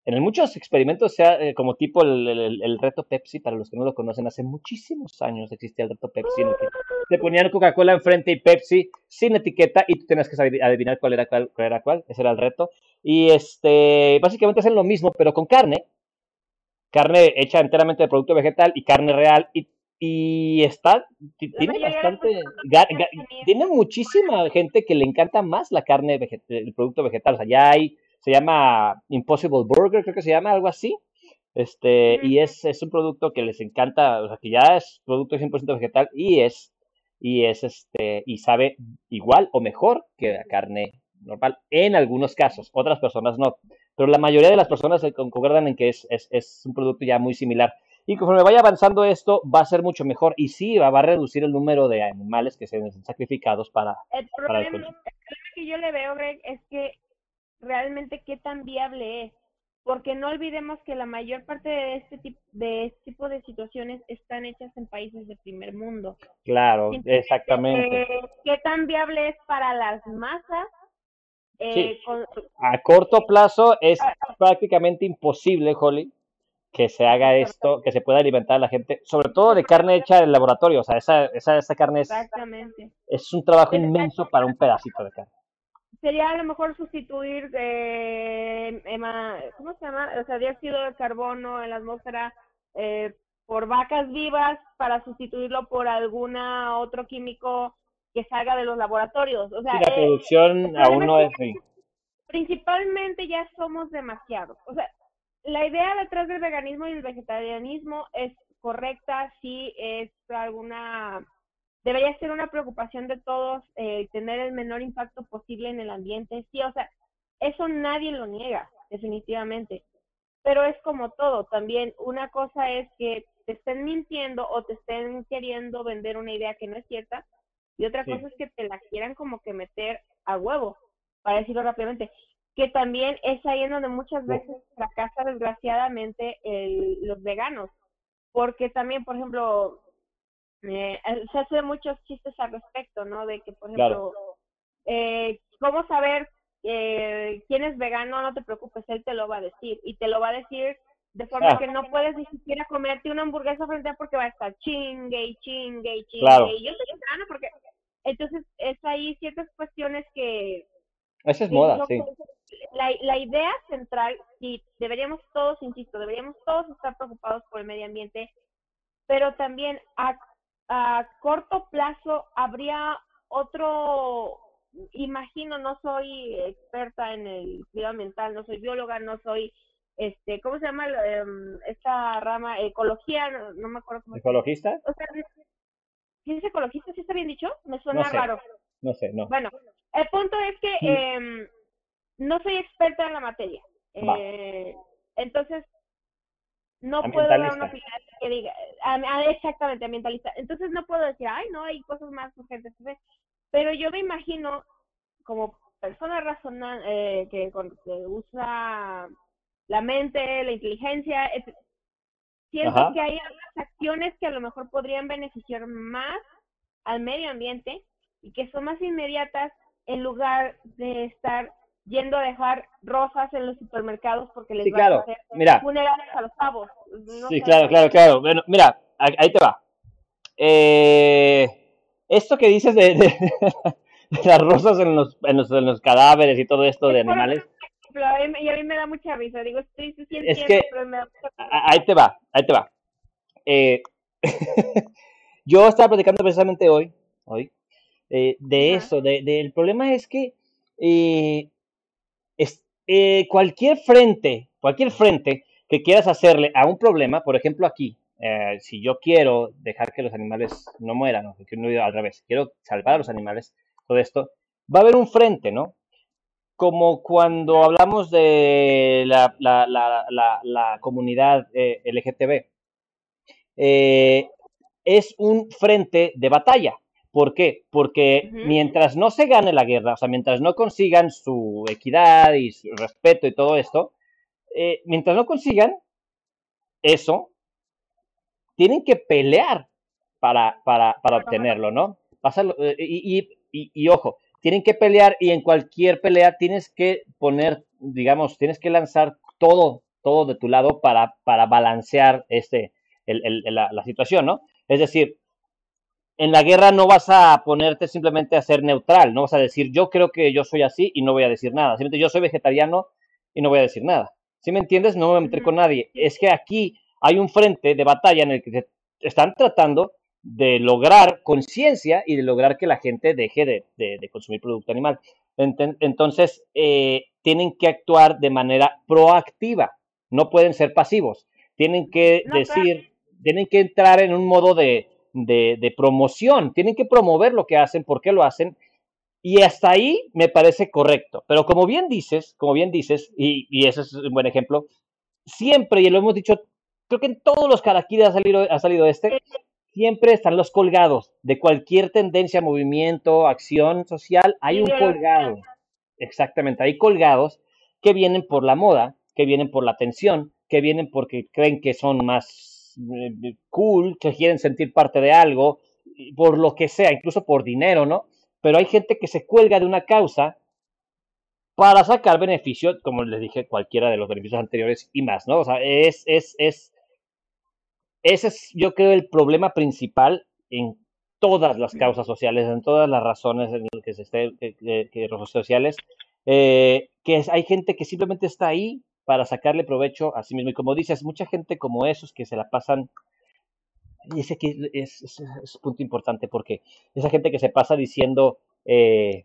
En muchos experimentos, sea eh, como tipo el, reto Pepsi, para los que no lo conocen, hace muchísimos años existía el reto Pepsi, en que te ponían Coca-Cola enfrente y Pepsi sin etiqueta y tú tenías que adivinar cuál era cuál, era cuál, ese era el reto. Y este, básicamente hacen lo mismo, pero con carne, carne hecha enteramente de producto vegetal y carne real, y, y está, tiene bastante, tiene muchísima gente que le encanta más la carne, el producto vegetal, o sea, ya hay se llama Impossible Burger, creo que se llama, algo así. Este, y es, es un producto que les encanta, o sea, que ya es producto 100% vegetal y es, y es este, y sabe igual o mejor que la carne normal en algunos casos, otras personas no, pero la mayoría de las personas se concuerdan en que es, es, es un producto ya muy similar. Y conforme vaya avanzando esto, va a ser mucho mejor y sí, va, a reducir el número de animales que se ven sacrificados para el problema, el problema que yo le veo, Greg, es que realmente qué tan viable es. Porque no olvidemos que la mayor parte de este, tipo, de este tipo de situaciones están hechas en países de primer mundo. Claro, exactamente. Eh, ¿Qué tan viable es para las masas? Eh, a corto plazo es ah, ah. prácticamente imposible, Holly, que se haga esto, que se pueda alimentar a la gente, sobre todo de carne hecha en laboratorio. O sea, esa, esa, esa carne es, es un trabajo inmenso para un pedacito de carne sería a lo mejor sustituir eh, ¿cómo se llama? O sea, dióxido de carbono en la atmósfera eh, por vacas vivas para sustituirlo por alguna otro químico que salga de los laboratorios. O sea, la eh, producción aún no es... Principalmente ya somos demasiados. O sea, la idea detrás del veganismo y el vegetarianismo es correcta si es alguna debería ser una preocupación de todos eh, tener el menor impacto posible en el ambiente. Sí, o sea, eso nadie lo niega, definitivamente. Pero es como todo, también una cosa es que te estén mintiendo o te estén queriendo vender una idea que no es cierta y otra cosa es que te la quieran como que meter a huevo, para decirlo rápidamente. Que también es ahí en donde muchas veces fracasa desgraciadamente el, los veganos. Porque también, por ejemplo, eh, se hace muchos chistes al respecto, ¿no? De que, por ejemplo, eh, ¿cómo saber eh, quién es vegano? No te preocupes, él te lo va a decir. Y te lo va a decir de forma ah. que no puedes ni siquiera comerte una hamburguesa frente a porque va a estar chingue y chingue y chingue. Y yo soy vegano porque... Entonces, es ahí ciertas cuestiones que... Esa es moda, sí. La, la idea central, y deberíamos todos, insisto, deberíamos todos estar preocupados por el medio ambiente, pero también a a corto plazo habría otro, imagino, no soy experta en el cuidado mental, no soy bióloga, no soy, este, ¿cómo se llama em, esta rama? Ecología, no, me acuerdo cómo. ¿Ecologista? O sea, ¿sí es ecologista? ¿Sí está bien dicho? Me suena raro. No sé, no. Bueno, el punto es que eh, no soy experta en la materia. Eh, entonces, no puedo dar una opinión que diga, exactamente, ambientalista. Entonces no puedo decir, ay, no, hay cosas más urgentes. Pero yo me imagino, como persona razonable, eh, que, usa la mente, la inteligencia, siento que hay algunas acciones que a lo mejor podrían beneficiar más al medio ambiente y que son más inmediatas en lugar de estar yendo a dejar rosas en los supermercados porque les sí, claro. a hacer mira. funerales a los pavos. sí, claro, claro, claro. Bueno, mira, ahí te va. Eh, esto que dices de, de, las rosas en los, en, los, en los cadáveres y todo esto de animales. y a mí me da mucha risa. Digo, estoy sí, es que, Ahí te va, ahí te va. Eh, yo estaba platicando precisamente hoy, hoy eh, de eso, de, del problema es que eh, eh, cualquier frente, cualquier frente que quieras hacerle a un problema, por ejemplo aquí, si yo quiero dejar que los animales no mueran, o que no al revés, quiero salvar a los animales, todo esto, va a haber un frente, ¿no? Como cuando hablamos de la, la, la, la comunidad LGTB. Es un frente de batalla. ¿Por qué? Porque mientras no se gane la guerra, o sea, mientras no consigan su equidad y su respeto y todo esto, eh, mientras no consigan eso, tienen que pelear para, para, para obtenerlo, ¿no? Eh, y, y, y, ojo, tienen que pelear y en cualquier pelea tienes que poner, digamos, tienes que lanzar todo, todo de tu lado para, para balancear este, el, la, la, situación, ¿no? Es decir, en la guerra no vas a ponerte simplemente a ser neutral, no vas a decir yo creo que yo soy así y no voy a decir nada, simplemente yo soy vegetariano y no voy a decir nada. ¿Sí me entiendes? No me voy a meter con nadie. Es que aquí hay un frente de batalla en el que están tratando de lograr conciencia y de lograr que la gente deje de, consumir producto animal. Entonces, eh, tienen que actuar de manera proactiva, no pueden ser pasivos, tienen que decir, tienen que entrar en un modo de, de, promoción, tienen que promover lo que hacen, por qué lo hacen, y hasta ahí me parece correcto. Pero como bien dices, como bien dices, y, y ese es un buen ejemplo, siempre, y lo hemos dicho, creo que en todos los caraquides ha salido, ha salido este, siempre están los colgados de cualquier tendencia, movimiento, acción social, hay un colgado. Exactamente, hay colgados que vienen por la moda, que vienen por la atención, que vienen porque creen que son más cool, que quieren sentir parte de algo, por lo que sea, incluso por dinero, ¿no? Pero hay gente que se cuelga de una causa para sacar beneficio, como les dije, cualquiera de los beneficios anteriores y más, ¿no? O sea, es, es, es, ese es, yo creo, el problema principal en todas las causas sociales, en todas las razones en las que se esté, que, que, sociales, eh, que hay gente que simplemente está ahí para sacarle provecho a sí mismo. Y como dices, mucha gente como esos que se la pasan, y ese que es, es, un punto importante, porque esa gente que se pasa diciendo eh,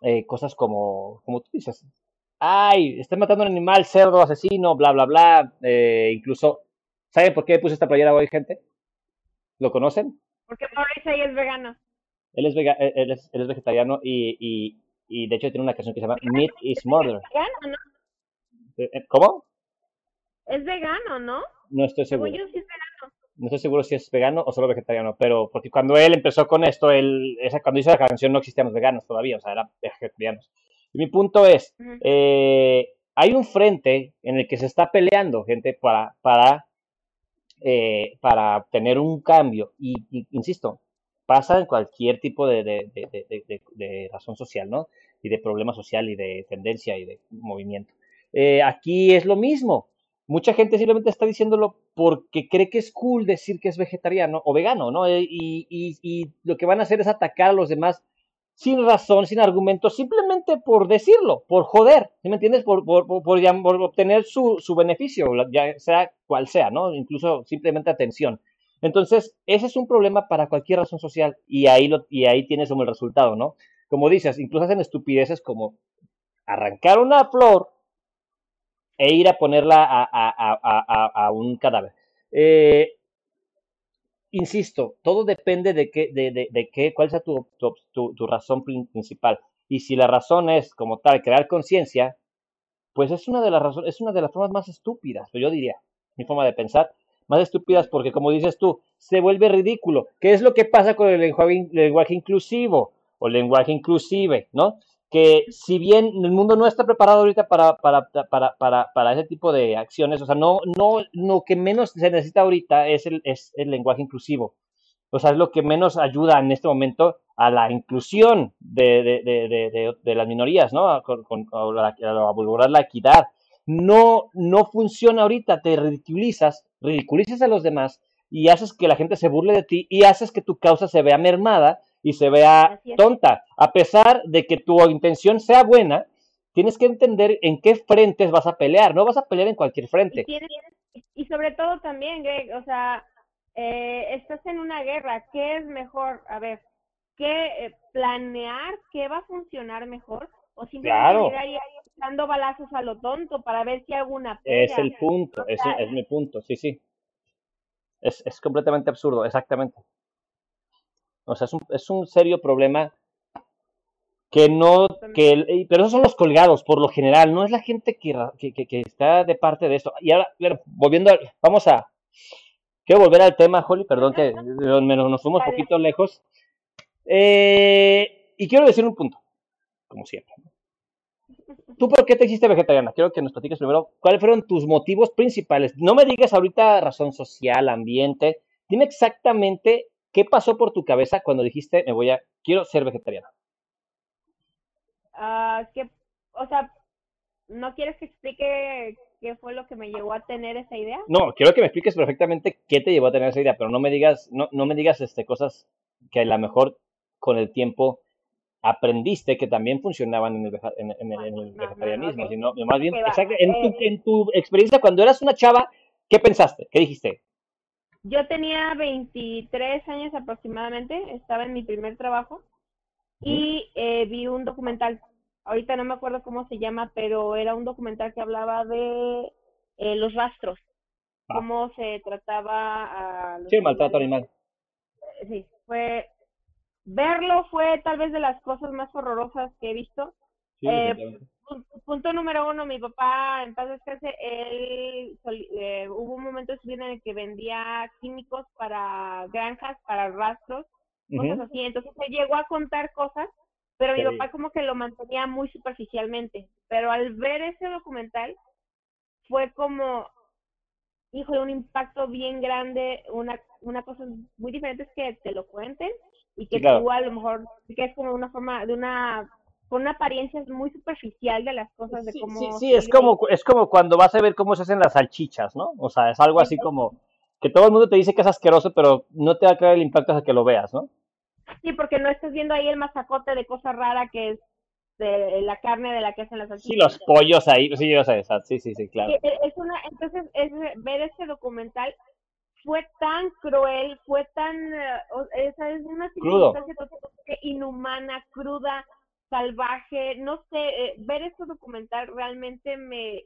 eh, cosas como, como tú dices, ay, están matando a un animal, cerdo, asesino, bla, bla, bla, eh, incluso, ¿saben por qué puse esta playera hoy, gente? ¿Lo conocen? Porque Maurice es vegano. Él es, vega él es, él es vegetariano y, y, y, de hecho tiene una canción que se llama Meat is Murder. Vegano, ¿no? Eh, eh, ¿Cómo? Es vegano, ¿no? No estoy seguro. No estoy seguro si es vegano o solo vegetariano, pero porque cuando él empezó con esto, él, esa, cuando hizo la canción no existían los veganos todavía, o sea, eran vegetarianos. Y mi punto es, eh, hay un frente en el que se está peleando gente para, para, para tener un cambio. Y, insisto, pasa en cualquier tipo de, de, de, de, razón social, ¿no? Y de problema social y de tendencia y de movimiento. Eh, aquí es lo mismo. Mucha gente simplemente está diciéndolo porque cree que es cool decir que es vegetariano o vegano, ¿no? Eh, y, lo que van a hacer es atacar a los demás sin razón, sin argumento, simplemente por decirlo, por joder, ¿sí me entiendes? Por, obtener su, su, beneficio, ya sea cual sea, ¿no? Incluso simplemente atención. Entonces, ese es un problema para cualquier razón social y ahí, lo, y ahí tienes como el resultado, ¿no? Como dices, incluso hacen estupideces como arrancar una flor e ir a ponerla a, un cadáver. Eh, insisto, todo depende de, qué, de, qué, cuál sea tu, razón principal. Y si la razón es, como tal, crear conciencia, pues es una de las razones, es una de las formas más estúpidas, yo diría, mi forma de pensar, más estúpidas porque, como dices tú, se vuelve ridículo. ¿Qué es lo que pasa con el lenguaje inclusivo o lenguaje inclusive, no? Que si bien el mundo no está preparado ahorita para, para, para, para, para ese tipo de acciones, o sea, no, no, lo que menos se necesita ahorita es el, es el lenguaje inclusivo. O sea, es lo que menos ayuda en este momento a la inclusión de, de, de, de las minorías, ¿no? A, con, a, la, la equidad. No, no funciona ahorita, te ridiculizas, ridiculizas a los demás y haces que la gente se burle de ti y haces que tu causa se vea mermada y se vea tonta. A pesar de que tu intención sea buena, tienes que entender en qué frentes vas a pelear, no vas a pelear en cualquier frente. Y, sobre todo también, Greg, o sea, eh, estás en una guerra, ¿qué es mejor? A ver, ¿qué eh, planear qué va a funcionar mejor? O simplemente ir ahí, dando balazos a lo tonto para ver si alguna Es el punto, es, es mi punto, sí, sí. Es, es completamente absurdo, exactamente. O sea, es un, es un serio problema que no, que, pero esos son los colgados por lo general, no es la gente que, que, está de parte de esto. Y ahora, volviendo, vamos a, quiero volver al tema, Holly, perdón que nos fuimos un poquito lejos. Eh, y quiero decir un punto, como siempre. ¿Tú por qué te hiciste vegetariana? Quiero que nos platiques primero cuáles fueron tus motivos principales. No me digas ahorita razón social, ambiente. Dime exactamente qué pasó por tu cabeza cuando dijiste, me voy a, quiero ser vegetariana. Ah, que, o sea, ¿no quieres que explique qué fue lo que me llevó a tener esa idea? No, quiero que me expliques perfectamente qué te llevó a tener esa idea, pero no me digas, no, no me digas este, cosas que a lo mejor con el tiempo aprendiste que también funcionaban en el, en, el, vegetarianismo, sino más bien, en, tu, eh, en tu experiencia cuando eras una chava, ¿qué pensaste? ¿Qué dijiste? Yo tenía 23 años aproximadamente, estaba en mi primer trabajo y eh, vi un documental, ahorita no me acuerdo cómo se llama, pero era un documental que hablaba de eh, los rastros, ah. cómo se trataba a... sí, el maltrato animal. Eh, sí, fue... Verlo fue tal vez de las cosas más horrorosas que he visto. Punto número uno, mi papá, en paz descanse, él hubo un momento en el que vendía químicos para granjas, para rastros, cosas así. Entonces se llegó a contar cosas, pero mi papá como que lo mantenía muy superficialmente. Pero al ver ese documental, fue como, hijo, de un impacto bien grande, una, una cosa muy diferente es que te lo cuenten y que tú a lo mejor, que es como una forma, de una con una apariencia muy superficial de las cosas de cómo sí, sí, es como es como cuando vas a ver cómo se hacen las salchichas no o sea es algo así como que todo el mundo te dice que es asqueroso, pero no te va a caer el impacto hasta que lo veas, ¿no? Sí, porque no estás viendo ahí el masacote de cosa rara que es de la carne de la que hacen las salchichas. Sí, los pollos ahí, sí, yo sé, sí, sí, sí, claro. E, es una, entonces, es, ver este documental fue tan cruel, fue tan, esa es una circunstancia inhumana, cruda, salvaje, no sé, eh, ver este documental realmente me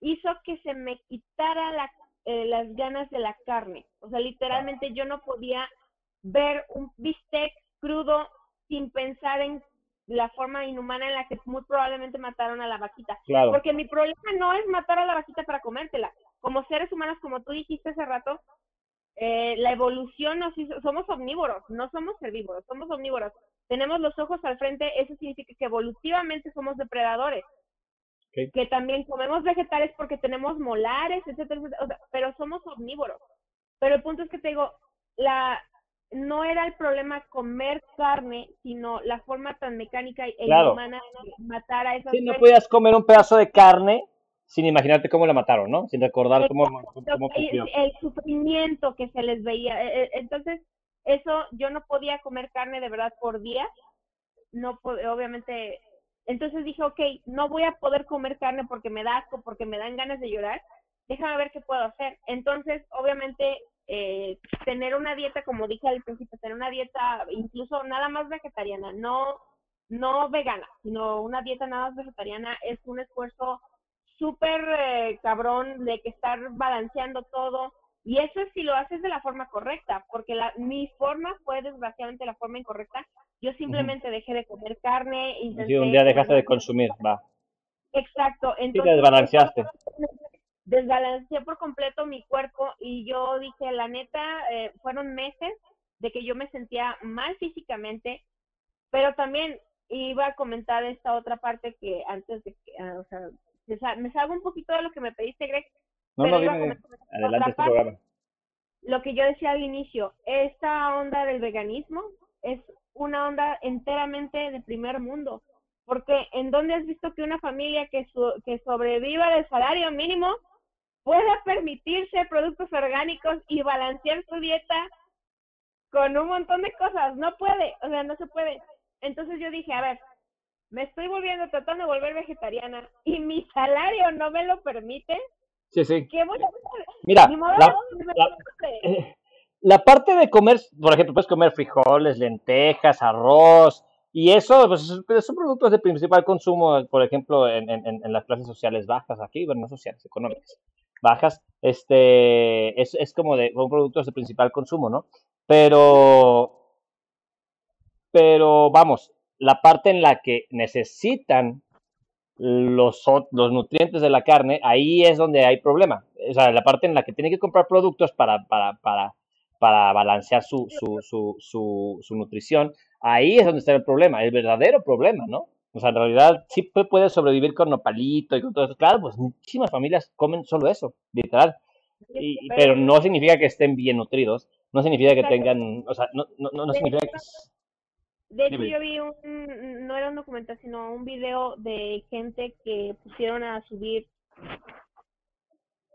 hizo que se me quitara la eh, las ganas de la carne. O sea, literalmente yo no podía ver un bistec crudo sin pensar en la forma inhumana en la que muy probablemente mataron a la vaquita. Porque mi problema no es matar a la vaquita para comértela. Como seres humanos, como tú dijiste hace rato, eh, la evolución nos hizo, somos omnívoros, no somos herbívoros, somos omnívoros. Tenemos los ojos al frente, eso significa que evolutivamente somos depredadores que también comemos vegetales porque tenemos molares, etcétera, pero somos omnívoros. Pero el punto es que te digo, la no era el problema comer carne, sino la forma tan mecánica e inhumana de matar a esas Sí, no podías comer un pedazo de carne sin imaginarte cómo la mataron, ¿no? Sin recordar cómo, cómo el, el, sufrimiento que se les veía. E, e, entonces, eso, yo no podía comer carne de verdad por día. No, obviamente, entonces dije, ok, no voy a poder comer carne porque me da asco, porque me dan ganas de llorar. Déjame ver qué puedo hacer. Entonces, obviamente, eh, tener una dieta, como dije al principio, tener una dieta incluso nada más vegetariana, no, no vegana, sino una dieta nada más vegetariana es un esfuerzo súper eh, cabrón de que estar balanceando todo. Y eso es si lo haces de la forma correcta, porque la, mi forma fue desgraciadamente la forma incorrecta yo simplemente dejé de comer carne. y un día dejaste de consumir, va. Exacto. Entonces, sí, desbalanceaste. Desbalanceé por completo mi cuerpo y yo dije, la neta, eh, fueron meses de que yo me sentía mal físicamente, pero también iba a comentar esta otra parte que antes de que, ah, o sea, me salgo un poquito de lo que me pediste, Greg. No, no, dime, adelante este programa. Lo que yo decía al inicio, esta onda del veganismo es una onda enteramente de primer mundo. Porque ¿en dónde has visto que una familia que, que sobreviva del salario mínimo pueda permitirse productos orgánicos y balancear su dieta con un montón de cosas? No puede, o sea, no se puede. Entonces yo dije, a ver, me estoy volviendo, tratando de volver vegetariana y mi salario no me lo permite. Sí, sí. ¿Qué voy a hacer? Mira, la parte de comer, por ejemplo, puedes comer frijoles, lentejas, arroz, y eso pues, son productos de principal consumo, por ejemplo, en, en, las clases sociales bajas aquí, bueno, no sociales, económicas bajas, este, es, es como de, son productos de principal consumo, ¿no? Pero, pero vamos, la parte en la que necesitan los, los nutrientes de la carne, ahí es donde hay problema. O sea, la parte en la que tienen que comprar productos para, para, para, para balancear su, su, su, su, su nutrición, ahí es donde está el problema, el verdadero problema, ¿no? O sea, en realidad sí puede sobrevivir con nopalito y con todo eso. Claro, pues muchísimas familias comen solo eso, literal. Y, pero no significa que estén bien nutridos, no significa que tengan, o sea, no, no, no significa que... De hecho, yo vi un, no era un documental, sino un video de gente que pusieron a subir,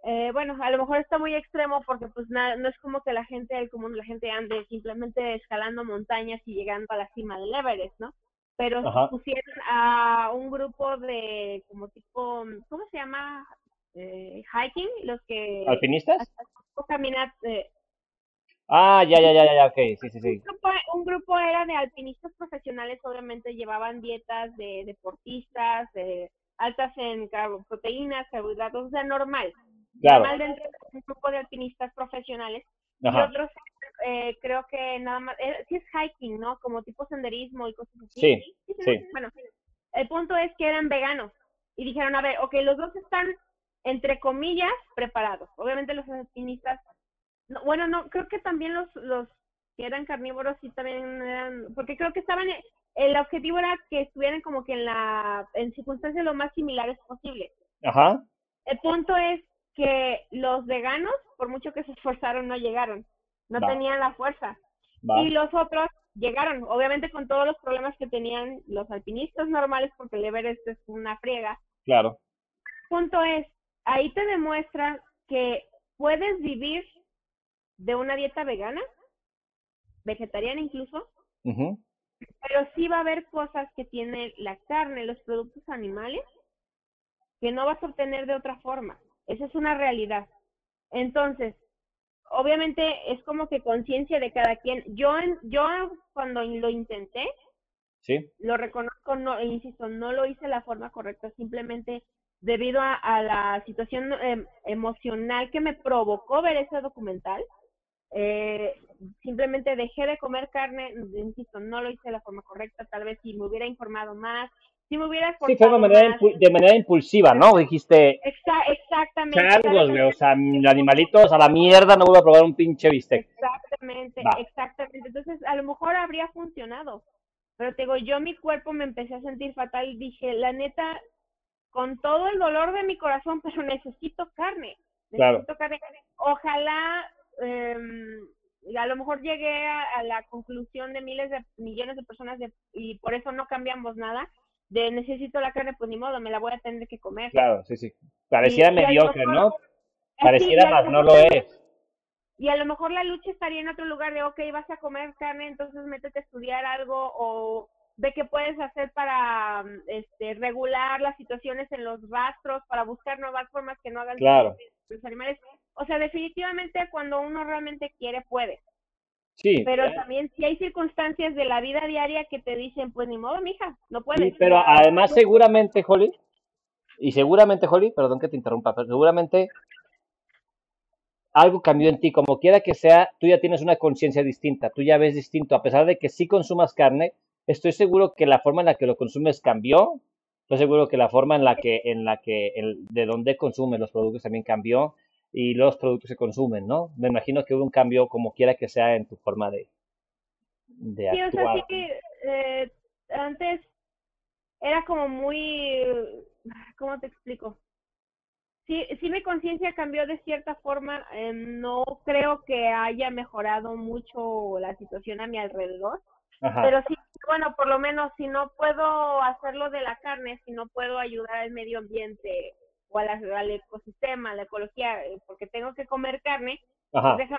eh, bueno, a lo mejor está muy extremo porque pues nada, no es como que la gente del común, la gente ande simplemente escalando montañas y llegando a la cima del Everest, ¿no? pero pusieron a un grupo de como tipo, ¿cómo se llama? Eh, hiking, los que... ¿Alpinistas? Caminar, eh, Ah, ya, ya, ya, ya, ok, sí, sí, sí. Un grupo, un grupo, era de alpinistas profesionales, obviamente llevaban dietas de deportistas, de altas en proteínas, carbohidratos, o sea, normal. Claro. Normal dentro de un grupo de alpinistas profesionales. Y otros eh, creo que nada más, eh, sí es hiking, ¿no? Como tipo senderismo y cosas así. Sí, sí. Bueno, el punto es que eran veganos y dijeron, a ver, ok, los dos están, entre comillas, preparados. Obviamente los alpinistas, bueno, no, creo que también los, los que eran carnívoros sí también eran, porque creo que estaban, el objetivo era que estuvieran como que en la, en circunstancias lo más similares posible. Ajá. El punto es que los veganos, por mucho que se esforzaron, no llegaron no tenían la fuerza. Y los otros llegaron, obviamente con todos los problemas que tenían los alpinistas normales, porque el Everest es una friega. Claro. Punto es, ahí te demuestra que puedes vivir de una dieta vegana, vegetariana incluso, pero sí va a haber cosas que tiene la carne, los productos animales, que no vas a obtener de otra forma. Esa es una realidad. Entonces, obviamente es como que conciencia de cada quien. Yo, yo cuando lo intenté, ¿Sí? lo reconozco, no, insisto, no lo hice de la forma correcta, simplemente debido a, la situación em, emocional que me provocó ver ese documental. Eh, simplemente dejé de comer carne, insisto, no lo hice de la forma correcta, tal vez si me hubiera informado más, si me hubiera Sí, fue de manera, de manera impulsiva, ¿no? Dijiste. exactamente. Changos, o sea, animalitos a la mierda, no voy a probar un pinche bistec. Exactamente, exactamente. Entonces, a lo mejor habría funcionado. Pero te digo, yo mi cuerpo me empecé a sentir fatal y dije, la neta, con todo el dolor de mi corazón, pero necesito carne. Necesito carne. Ojalá, eh, a lo mejor llegué a, la conclusión de miles de millones de personas y por eso no cambiamos nada de necesito la carne, pues ni modo, me la voy a tener que comer. Claro, sí, sí. Pareciera mediocre, ¿no? Pareciera más, no lo es. Y a lo mejor la lucha estaría en otro lugar de, ok, vas a comer carne, entonces métete a estudiar algo o ve qué puedes hacer para este, regular las situaciones en los rastros, para buscar nuevas formas que no hagan claro. los animales. O sea, definitivamente cuando uno realmente quiere, puede. Sí. Pero también si hay circunstancias de la vida diaria que te dicen, pues ni modo, mija, no puedes. Sí, pero además seguramente, Holly, y seguramente, Holly, perdón que te interrumpa, pero seguramente algo cambió en ti, como quiera que sea, tú ya tienes una conciencia distinta, tú ya ves distinto, a pesar de que sí consumas carne, estoy seguro que la forma en la que lo consumes cambió, estoy seguro que la forma en la que, en la que, el, de dónde consumes los productos también cambió, y los productos se consumen, ¿no? Me imagino que hubo un cambio como quiera que sea en tu forma de, de sí, o sea, sí que eh, antes era como muy, ¿cómo te explico? Sí, sí mi conciencia cambió de cierta forma, eh, no creo que haya mejorado mucho la situación a mi alrededor, pero sí, bueno, por lo menos si no puedo hacerlo de la carne, si no puedo ayudar al medio ambiente o al ecosistema, a la ecología, eh, porque tengo que comer carne, pues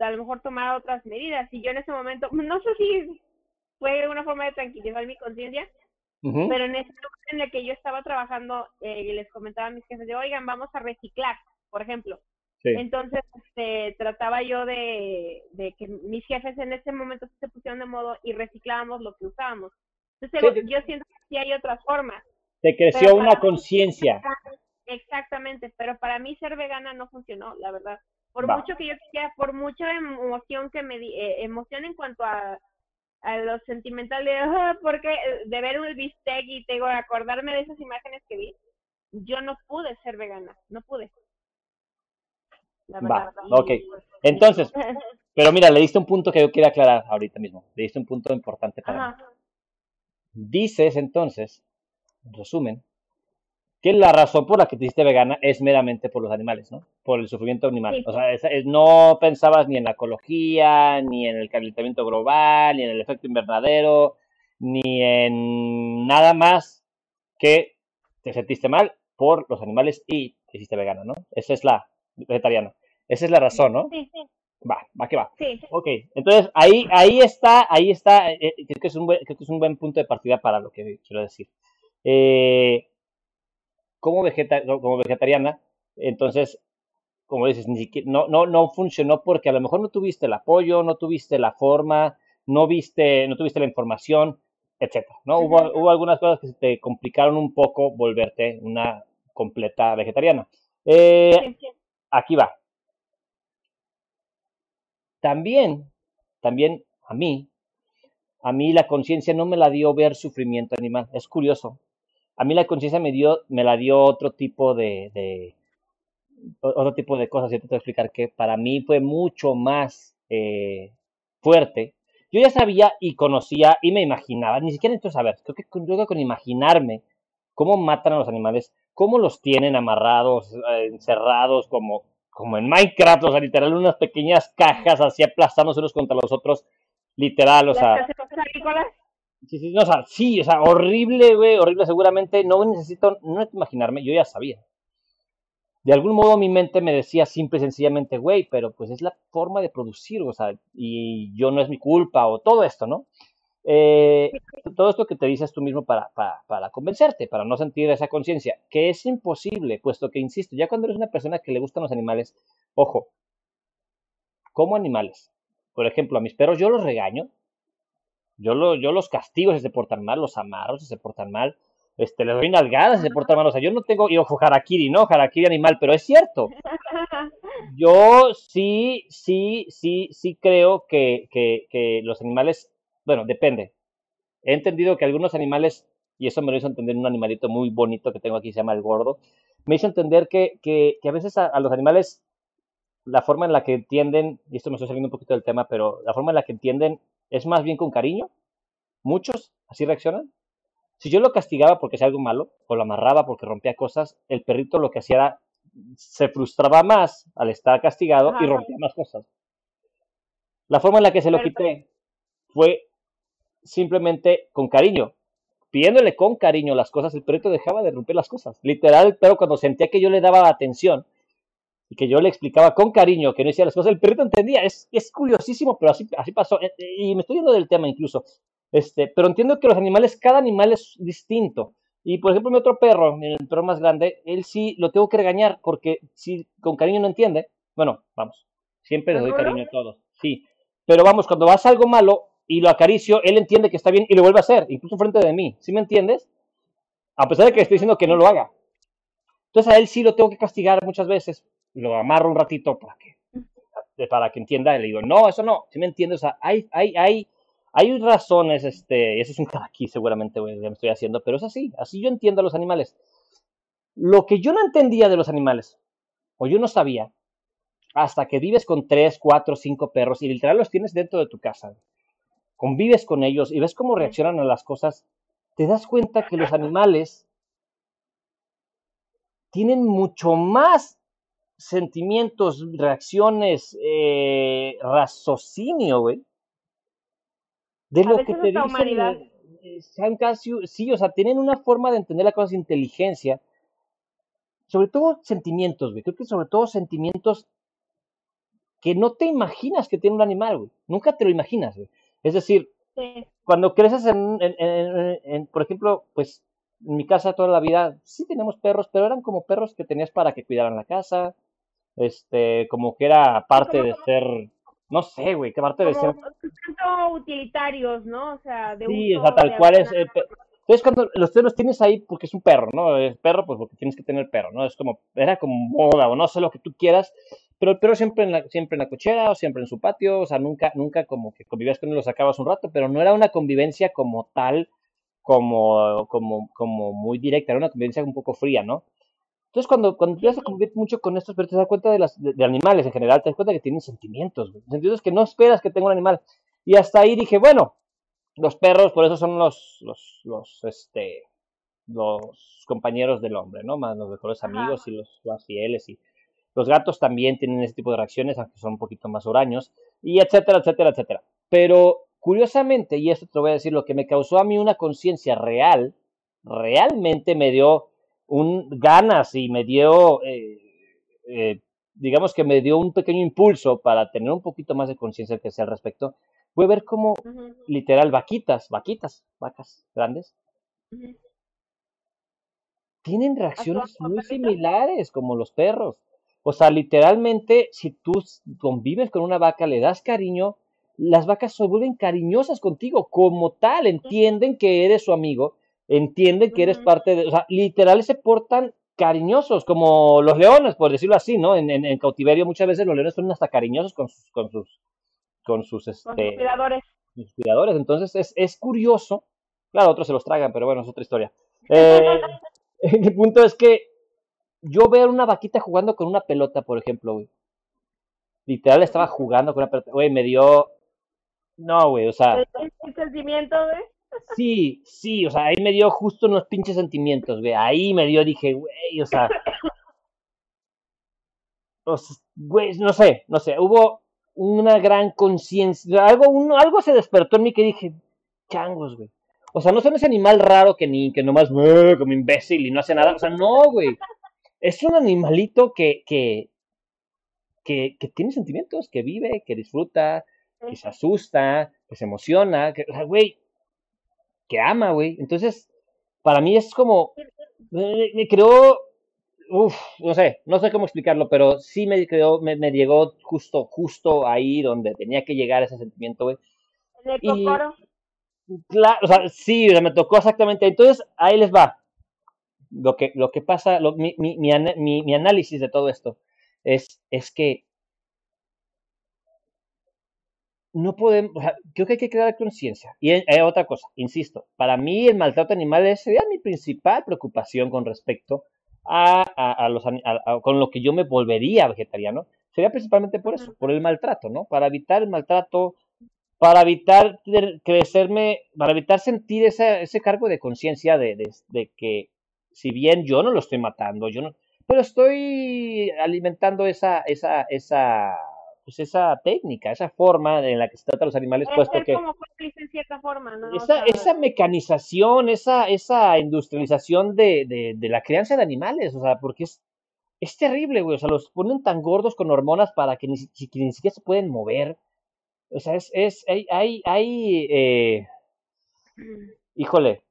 a lo mejor tomar otras medidas. Y yo en ese momento, no sé si fue una forma de tranquilizar mi conciencia, pero en ese momento en el que yo estaba trabajando, eh, les comentaba a mis jefes de, oigan, vamos a reciclar, por ejemplo. Entonces, este, trataba yo de, de que mis jefes en ese momento se pusieron de modo y reciclábamos lo que usábamos. Entonces, yo siento que sí hay otras formas te creció una conciencia. Exactamente, pero para mí ser vegana no funcionó, la verdad. Por mucho que yo quisiera, por mucha emoción que me di, eh, emoción en cuanto a, a lo sentimental de, ah, porque de ver un bistec y tengo acordarme de esas imágenes que vi, yo no pude ser vegana, no pude. Va, ok. Entonces, pero mira, le diste un punto que yo quería aclarar ahorita mismo. Le diste un punto importante para mí. Dices entonces, en resumen, que la razón por la que te hiciste vegana es meramente por los animales, ¿no? Por el sufrimiento animal. O sea, no pensabas ni en la ecología, ni en el calentamiento global, ni en el efecto invernadero, ni en nada más que te sentiste mal por los animales y te hiciste vegana, ¿no? Esa es la vegetariana. Esa es la razón, ¿no? Sí, sí. Va, va que va. Sí. Ok, entonces ahí, ahí está, ahí está, eh, eh, creo, que es un buen, creo que es un buen punto de partida para lo que quiero decir. Eh, como, como vegetariana, entonces, como dices, ni siquiera, no, no, no funcionó porque a lo mejor no tuviste el apoyo, no tuviste la forma, no viste, no tuviste la información, etcétera, ¿no? Hubo, hubo algunas cosas que te complicaron un poco volverte una completa vegetariana. Eh, aquí va. También, también a mí, a mí la conciencia no me la dio ver sufrimiento animal. Es curioso a mí la conciencia me dio, me la dio otro tipo de, otro tipo de cosas, y te voy a explicar que para mí fue mucho más eh, fuerte. Yo ya sabía y conocía y me imaginaba, ni siquiera necesito saber, creo que, creo con imaginarme cómo matan a los animales, cómo los tienen amarrados, eh, encerrados, como, como en Minecraft, o sea, literal, unas pequeñas cajas así aplastándose unos contra los otros, literal, o sea. Sí, sí, o sea, horrible, güey, horrible seguramente. No necesito, no imaginarme, yo ya sabía. De algún modo mi mente me decía simple y sencillamente, güey, pero pues es la forma de producir, o sea, y yo no es mi culpa, o todo esto, ¿no? Eh, todo esto que te dices tú mismo para, para, para convencerte, para no sentir esa conciencia, que es imposible, puesto que, insisto, ya cuando eres una persona que le gustan los animales, ojo, como animales. Por ejemplo, a mis perros yo los regaño, yo, lo, yo los castigo si se portan mal, los amarro si se portan mal, este, les doy nalgadas si se portan mal. O sea, yo no tengo, y ojo, harakiri, ¿no? Harakiri animal, pero es cierto. Yo sí, sí, sí, sí creo que, que, que los animales, bueno, depende. He entendido que algunos animales, y eso me lo hizo entender un animalito muy bonito que tengo aquí, se llama el gordo, me hizo entender que, que, que a veces a, a, los animales, la forma en la que entienden, y esto me estoy saliendo un poquito del tema, pero la forma en la que entienden es más bien con cariño. Muchos así reaccionan. Si yo lo castigaba porque hacía algo malo, o lo amarraba porque rompía cosas, el perrito lo que hacía era, se frustraba más al estar castigado y rompía más cosas. La forma en la que se lo quité fue simplemente con cariño. Pidiéndole con cariño las cosas, el perrito dejaba de romper las cosas. Literal, pero cuando sentía que yo le daba atención, y que yo le explicaba con cariño que no hiciera las cosas, el perrito entendía. Es, es curiosísimo, pero así, así pasó. Eh, eh, y me estoy yendo del tema incluso. Este, pero entiendo que los animales, cada animal es distinto. Y por ejemplo, mi otro perro, mi perro más grande, él sí lo tengo que regañar porque si con cariño no entiende, bueno, vamos, siempre le doy cariño a todos, sí. Pero vamos, cuando vas a algo malo y lo acaricio, él entiende que está bien y lo vuelve a hacer, incluso frente de mí, ¿sí me entiendes? A pesar de que estoy diciendo que no lo haga. Entonces a él sí lo tengo que castigar muchas veces lo amarro un ratito para que, para que entienda y le digo, no, eso no, si me entiendes? O sea, hay, hay, hay, hay razones, este, eso es un aquí seguramente me estoy haciendo, pero es así, así yo entiendo a los animales. Lo que yo no entendía de los animales, o yo no sabía, hasta que vives con tres, cuatro, cinco perros y literal los tienes dentro de tu casa, convives con ellos y ves cómo reaccionan a las cosas, te das cuenta que los animales tienen mucho más sentimientos, reacciones, eh, raciocinio, güey. De lo que te dicen. Eh, sean casi, sí, o sea, tienen una forma de entender las cosas de inteligencia. Sobre todo sentimientos, güey. Creo que sobre todo sentimientos que no te imaginas que tiene un animal, güey. Nunca te lo imaginas, güey. Es decir, cuando creces en, en, por ejemplo, pues en mi casa toda la vida sí tenemos perros, pero eran como perros que tenías para que cuidaran la casa, este, como que era parte de ser, no sé, güey, que parte de ser... utilitarios, ¿no? O sea, de Sí, o sea, tal cual es... Eh, entonces cuando los, tienes ahí porque es un perro, ¿no? Es perro, pues porque tienes que tener perro, ¿no? Es como, era como moda o no sé lo que tú quieras, pero el perro siempre en la, siempre en la cochera o siempre en su patio, o sea, nunca, nunca como que convivías con él, lo sacabas un rato, pero no era una convivencia como tal, como, como, como muy directa, era una convivencia un poco fría, ¿no? Entonces, cuando, cuando empiezas a convivir mucho con estos perros, te das cuenta de, las, de, animales en general, te das cuenta que tienen sentimientos, sentimientos que no esperas que tenga un animal. Y hasta ahí dije, bueno, los perros, por eso son los, los, los, este, los compañeros del hombre, ¿no? Más los mejores amigos y los más fieles. Y los gatos también tienen ese tipo de reacciones, aunque son un poquito más huraños, y etcétera, etcétera, etcétera. Pero curiosamente, y esto te voy a decir, lo que me causó a mí una conciencia real, realmente me dio un ganas y me dio, eh, eh, digamos que me dio un pequeño impulso para tener un poquito más de conciencia que sea al respecto, fue ver cómo, literal, vaquitas, vaquitas, vacas grandes, tienen reacciones muy similares como los perros. O sea, literalmente, si tú convives con una vaca, le das cariño, las vacas se vuelven cariñosas contigo, como tal, entienden que eres su amigo, entienden que eres parte de, o sea, literal se portan cariñosos, como los leones, por decirlo así, ¿no? En, en, cautiverio muchas veces los leones son hasta cariñosos con sus, con sus, con sus, este, cuidadores. Sus cuidadores. Entonces es, es curioso, claro, otros se los tragan, pero bueno, es otra historia. Eh, el punto es que yo veo una vaquita jugando con una pelota, por ejemplo, güey. Literal estaba jugando con una pelota, güey, me dio, no, güey, o sea. ¿El sentimiento, güey? Sí, sí, o sea, ahí me dio justo unos pinches sentimientos, güey. Ahí me dio, dije, güey, o sea. güey, no sé, no sé, hubo una gran conciencia, algo, uno, algo se despertó en mí que dije, changos, güey. O sea, no son ese animal raro que ni, que nomás, como imbécil y no hace nada. O sea, no, güey. Es un animalito que, que, que, que tiene sentimientos, que vive, que disfruta, que se asusta, que se emociona, que, o sea, güey, que ama, güey. Entonces, para mí es como, me, creó, uff, no sé, no sé cómo explicarlo, pero sí me creó, me, llegó justo, justo ahí donde tenía que llegar ese sentimiento, güey. Y, claro, o sea, sí, me tocó exactamente. Entonces, ahí les va. Lo que, lo que pasa, mi, mi, mi, mi, análisis de todo esto es, es que no podemos, creo que hay que crear conciencia. Y hay otra cosa, insisto, para mí el maltrato animal sería mi principal preocupación con respecto a, a, los, con lo que yo me volvería vegetariano, sería principalmente por eso, por el maltrato, ¿no? Para evitar el maltrato, para evitar crecerme, para evitar sentir ese, ese cargo de conciencia de, de, de, que si bien yo no lo estoy matando, yo no, pero estoy alimentando esa, esa, esa pues esa técnica, esa forma en la que se trata a los animales, puesto que... Como en cierta forma, ¿no? Esa, esa mecanización, esa, esa industrialización de, de, de, la crianza de animales, o sea, porque es, es terrible, güey, o sea, los ponen tan gordos con hormonas para que ni, ni siquiera se pueden mover. O sea, es, es, hay, hay, hay, eh... híjole.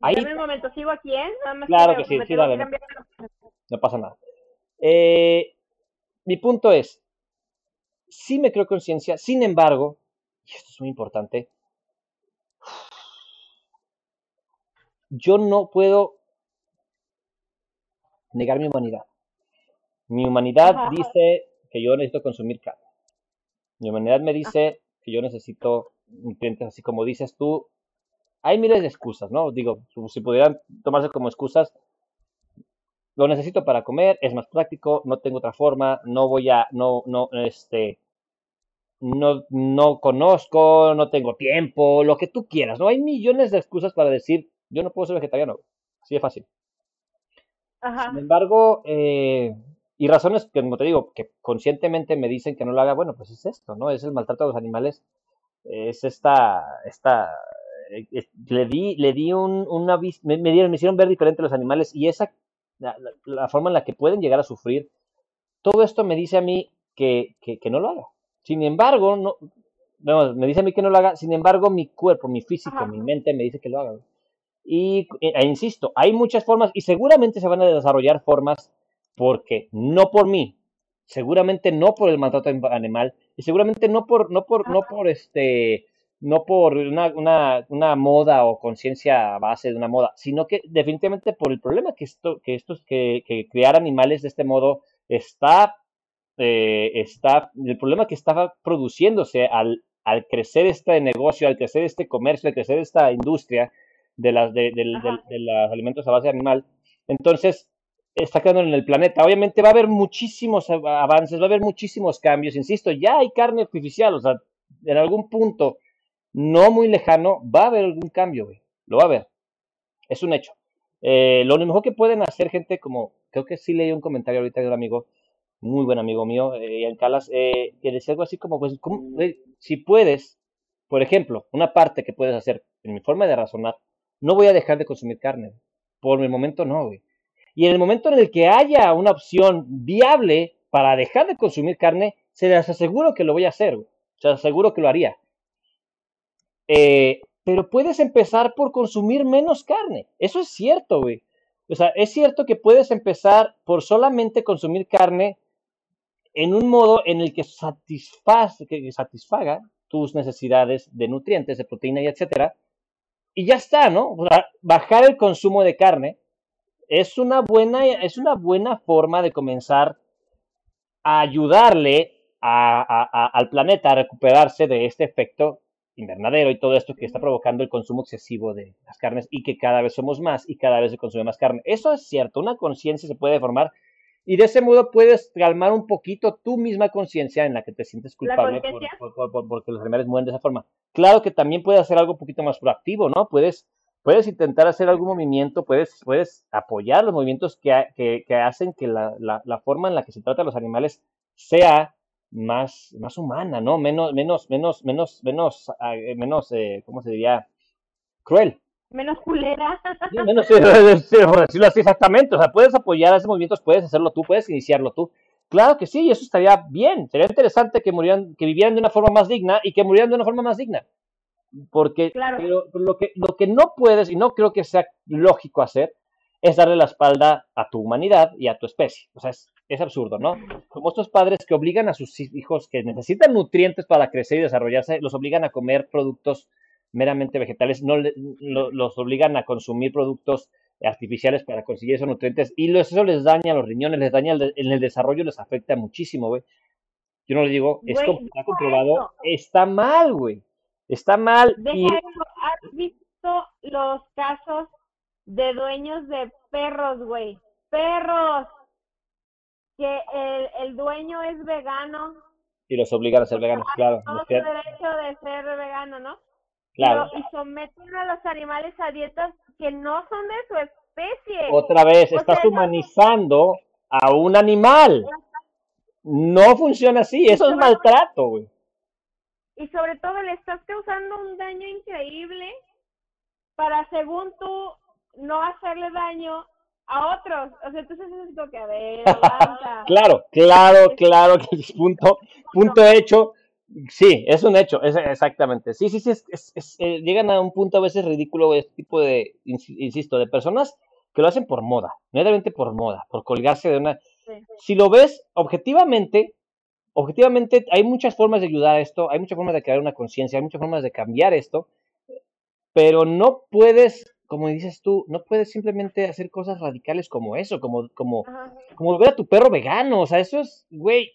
Hay... un momento, ¿sigo aquí, eh? claro que sí, sí, dale, no, no pasa nada. Eh, mi punto es, sí me creo conciencia, sin embargo, y esto es muy importante, yo no puedo negar mi humanidad. Mi humanidad dice que yo necesito consumir carne. Mi humanidad me dice que yo necesito nutrientes, así como dices tú. Hay miles de excusas, ¿no? Digo, si pudieran tomarse como excusas, lo necesito para comer, es más práctico, no tengo otra forma, no voy a, no, no, este, no, no conozco, no tengo tiempo, lo que tú quieras, ¿no? Hay millones de excusas para decir, yo no puedo ser vegetariano, así de fácil. Ajá. Sin embargo, eh, y razones que, como te digo, que conscientemente me dicen que no lo haga, bueno, pues es esto, ¿no? Es el maltrato a los animales, es esta, esta, eh, le di, le di un, una, me, me, dieron, me hicieron ver diferente los animales y esa la, forma en la que pueden llegar a sufrir, todo esto me dice a mí que, que, no lo haga. Sin embargo, no, me dice a mí que no lo haga, sin embargo, mi cuerpo, mi físico, mi mente me dice que lo haga. Y e, insisto, hay muchas formas y seguramente se van a desarrollar formas porque no por mí, seguramente no por el maltrato animal y seguramente no por no por no por este no por una, una, una moda o conciencia a base de una moda, sino que definitivamente por el problema que esto, que estos, que, que criar animales de este modo está eh, está, el problema que estaba produciéndose al, al crecer este negocio, al crecer este comercio, al crecer esta industria de, las, de, de los alimentos a base animal, entonces está quedando en el planeta. Obviamente va a haber muchísimos avances, va a haber muchísimos cambios. Insisto, ya hay carne artificial, o sea, en algún punto no muy lejano va a haber algún cambio, güey. Lo va a haber. Es un hecho. Eh, lo mejor que pueden hacer gente como, creo que sí leí un comentario ahorita de un amigo, muy buen amigo mío, eh, en Calas, eh, que decía algo así como, pues, si puedes, por ejemplo, una parte que puedes hacer, en mi forma de razonar, no voy a dejar de consumir carne. Por el momento no, güey. Y en el momento en el que haya una opción viable para dejar de consumir carne, se les aseguro que lo voy a hacer, güey. Se aseguro que lo haría. Eh, pero puedes empezar por consumir menos carne. Eso es cierto, güey. O sea, es cierto que puedes empezar por solamente consumir carne en un modo en el que, satisfaga tus necesidades de nutrientes, de proteína y etcétera. Y ya está, ¿no? O sea, bajar el consumo de carne es una buena, es una buena forma de comenzar a ayudarle al planeta a recuperarse de este efecto invernadero y todo esto que está provocando el consumo excesivo de las carnes y que cada vez somos más y cada vez se consume más carne. Eso es cierto, una conciencia se puede formar y de ese modo puedes calmar un poquito tu misma conciencia en la que te sientes culpable por, porque los animales mueren de esa forma. Claro que también puedes hacer algo un poquito más proactivo, ¿no? Puedes, puedes intentar hacer algún movimiento, puedes, puedes apoyar los movimientos que, que, que hacen que la, la, la forma en la que se trata a los animales sea más, más humana, ¿no? Menos, menos, menos, menos, menos, ah, eh, menos, eh, ¿cómo se diría? Cruel. Menos culera. menos, por decirlo así exactamente. O sea, puedes apoyar a esos movimientos, puedes hacerlo tú, puedes iniciarlo tú. Claro que sí, y eso estaría bien. Sería interesante que murieran, que vivieran de una forma más digna y que murieran de una forma más digna. Porque pero, lo, que, lo que no puedes, y no creo que sea lógico hacer, es darle la espalda a tu humanidad y a tu especie. O sea, es, es absurdo, ¿no? Como estos padres que obligan a sus hijos que necesitan nutrientes para crecer y desarrollarse, los obligan a comer productos meramente vegetales, no los obligan a consumir productos artificiales para conseguir esos nutrientes y eso les daña a los riñones, les daña en el desarrollo, les afecta muchísimo, güey. Yo no le digo, es está comprobado, está mal, güey. Está mal. ¿Has visto los casos de dueños de perros, güey? Perros que el, el dueño es vegano. Y los obligan a ser veganos, claro. No tiene derecho de ser vegano, ¿no? Claro. y someten a los animales a dietas que no son de su especie. Otra vez, estás humanizando a un animal. No funciona así, eso es maltrato, güey. Y sobre todo le estás causando un daño increíble para, según tú, no hacerle daño a otros. O sea, entonces es lo que, a ver, claro, claro, claro que es punto, punto hecho. Sí, es un hecho, es, exactamente. Sí, sí, sí, es, eh, llegan a un punto a veces ridículo este tipo de, insisto, de personas que lo hacen por moda, netamente por moda, por colgarse de una... Si lo ves objetivamente, objetivamente hay muchas formas de ayudar a esto, hay muchas formas de crear una conciencia, hay muchas formas de cambiar esto, pero no puedes como dices tú, no puedes simplemente hacer cosas radicales como eso, como, como, como volver a tu perro vegano, o sea, eso es, güey,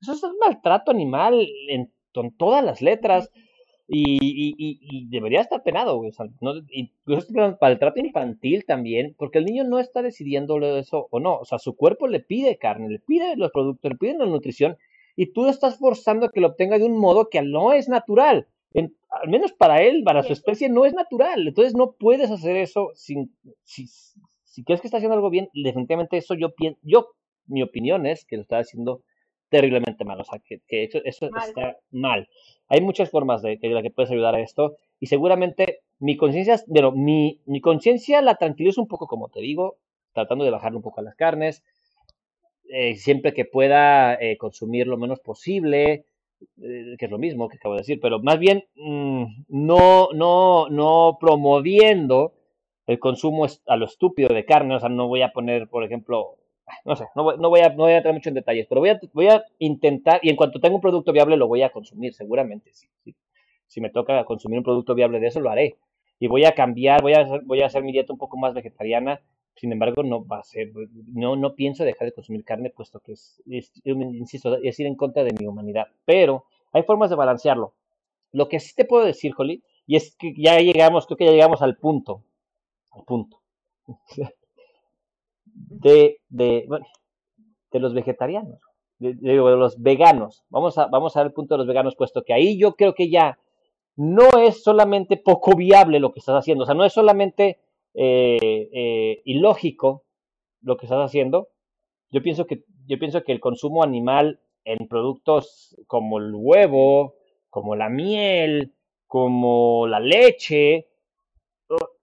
eso es un maltrato animal en, todas las letras y, y, y, debería estar penado, güey, o sea, no, y es maltrato infantil también, porque el niño no está decidiendo eso o no, o sea, su cuerpo le pide carne, le pide los productos, le pide la nutrición y tú estás forzando a que lo obtenga de un modo que no es natural al menos para él, para su especie, no es natural. Entonces no puedes hacer eso sin, si, si crees que está haciendo algo bien, definitivamente eso yo pienso, yo, mi opinión es que lo está haciendo terriblemente mal, o sea, que, eso, eso está mal. Hay muchas formas de, la que puedes ayudar a esto y seguramente mi conciencia, pero mi, mi conciencia la tranquilizo un poco, como te digo, tratando de bajar un poco a las carnes, eh, siempre que pueda eh, consumir lo menos posible, eh, que es lo mismo que acabo de decir, pero más bien mm, no, no, no promoviendo el consumo a lo estúpido de carne, o sea, no voy a poner, por ejemplo, no sé, no voy, no voy, a, no voy a entrar mucho en detalles, pero voy a, voy a intentar, y en cuanto tenga un producto viable lo voy a consumir, seguramente, si, si, me toca consumir un producto viable de eso, lo haré. Y voy a cambiar, voy a, voy a hacer mi dieta un poco más vegetariana, Sin embargo, no va a ser, no, no pienso dejar de consumir carne, puesto que es, insisto, es ir en contra de mi humanidad. Pero hay formas de balancearlo. Lo que sí te puedo decir, Holly, y es que ya llegamos, creo que ya llegamos al punto, al punto, de, de, bueno, de los vegetarianos, de, de, los veganos. Vamos a, vamos a ver el punto de los veganos, puesto que ahí yo creo que ya no es solamente poco viable lo que estás haciendo, o sea, no es solamente eh, eh, ilógico lo que estás haciendo. Yo pienso que, yo pienso que el consumo animal en productos como el huevo, como la miel, como la leche,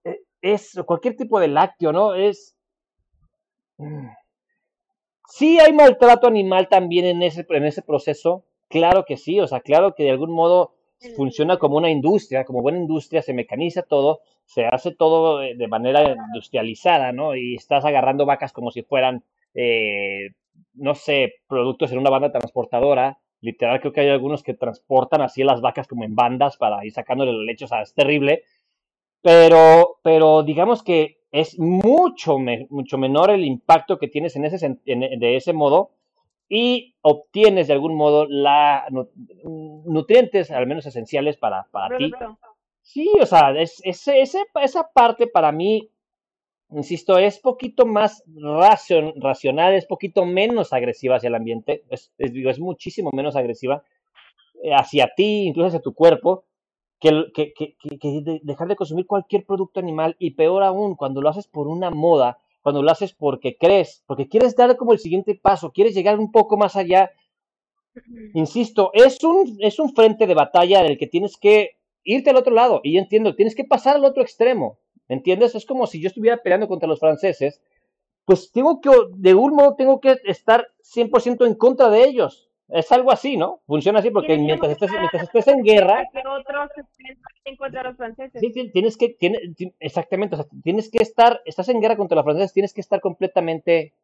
e, es cualquier tipo de lácteo, ¿no? Es mm, sí hay maltrato animal también en ese en ese proceso, claro que sí, o sea, claro que de algún modo funciona como una industria, como buena industria, se mecaniza todo, se hace todo de manera industrializada, ¿no? Y estás agarrando vacas como si fueran, eh, no sé, productos en una banda transportadora. Literal, creo que hay algunos que transportan así las vacas como en bandas para ir sacándole la leche, o sea, es terrible. Pero, pero digamos que es mucho, mucho menor el impacto que tienes en ese, de ese modo y obtienes de algún modo la nutrientes, al menos esenciales para, para ti. Sí, o sea, es, esa parte para mí, insisto, es poquito más racional, es poquito menos agresiva hacia el ambiente, es, digo, es muchísimo menos agresiva eh, hacia ti, incluso hacia tu cuerpo, que, que, que, que, dejar de consumir cualquier producto animal y peor aún, cuando lo haces por una moda cuando lo haces porque crees, porque quieres dar como el siguiente paso, quieres llegar un poco más allá. Insisto, es un, es un frente de batalla del que tienes que irte al otro lado. Y yo entiendo, tienes que pasar al otro extremo. ¿Entiendes? Es como si yo estuviera peleando contra los franceses. Pues tengo que, de un modo, tengo que estar 100% en contra de ellos. Es algo así, ¿no? Funciona así porque mientras estés, mientras estés en guerra... Que otros estén contra los franceses. Sí, tienes que, tiene, exactamente, o sea, tienes que estar, estás en guerra contra los franceses, tienes que estar completamente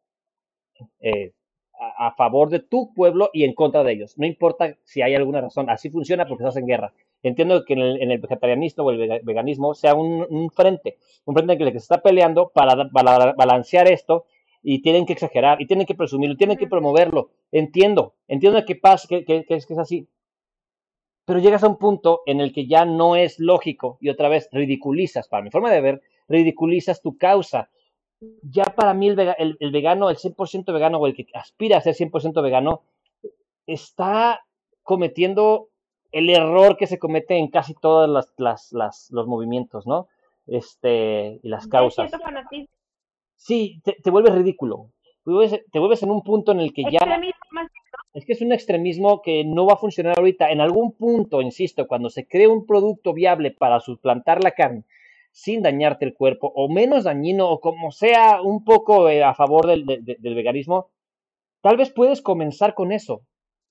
eh, a, a, favor de tu pueblo y en contra de ellos. No importa si hay alguna razón, así funciona porque estás en guerra. Entiendo que en el, en el vegetarianismo o el veganismo sea un, un frente, un frente en el que se está peleando para, para balancear esto y tienen que exagerar, y tienen que presumirlo, tienen que promoverlo. Entiendo, entiendo que pasa, que, que, que, es, que es así. Pero llegas a un punto en el que ya no es lógico y otra vez ridiculizas, para mi forma de ver, ridiculizas tu causa. Ya para mí el, el, el vegano, el 100% vegano o el que aspira a ser 100% vegano, está cometiendo el error que se comete en casi todos las, las, las, los movimientos, ¿no? Este, y las causas sí, te, te vuelves ridículo. Te vuelves, te vuelves, en un punto en el que ya... Es que es un extremismo que no va a funcionar ahorita. En algún punto, insisto, cuando se cree un producto viable para suplantar la carne sin dañarte el cuerpo, o menos dañino, o como sea un poco eh, a favor del, de, del veganismo, tal vez puedes comenzar con eso.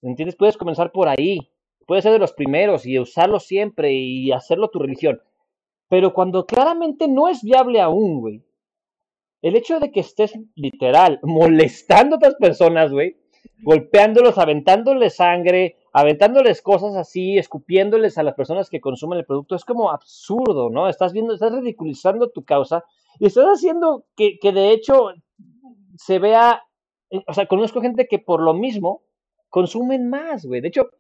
¿Entiendes? Puedes comenzar por ahí. Puedes ser de los primeros y usarlo siempre y hacerlo tu religión. Pero cuando claramente no es viable aún, güey, el hecho de que estés literal molestando a otras personas, güey, golpeándolos, aventándoles sangre, aventándoles cosas así, escupiéndoles a las personas que consumen el producto, es como absurdo, ¿no? Estás viendo, estás ridiculizando tu causa y estás haciendo que, que de hecho se vea, eh, o sea, conozco gente que por lo mismo consumen más, güey. De hecho,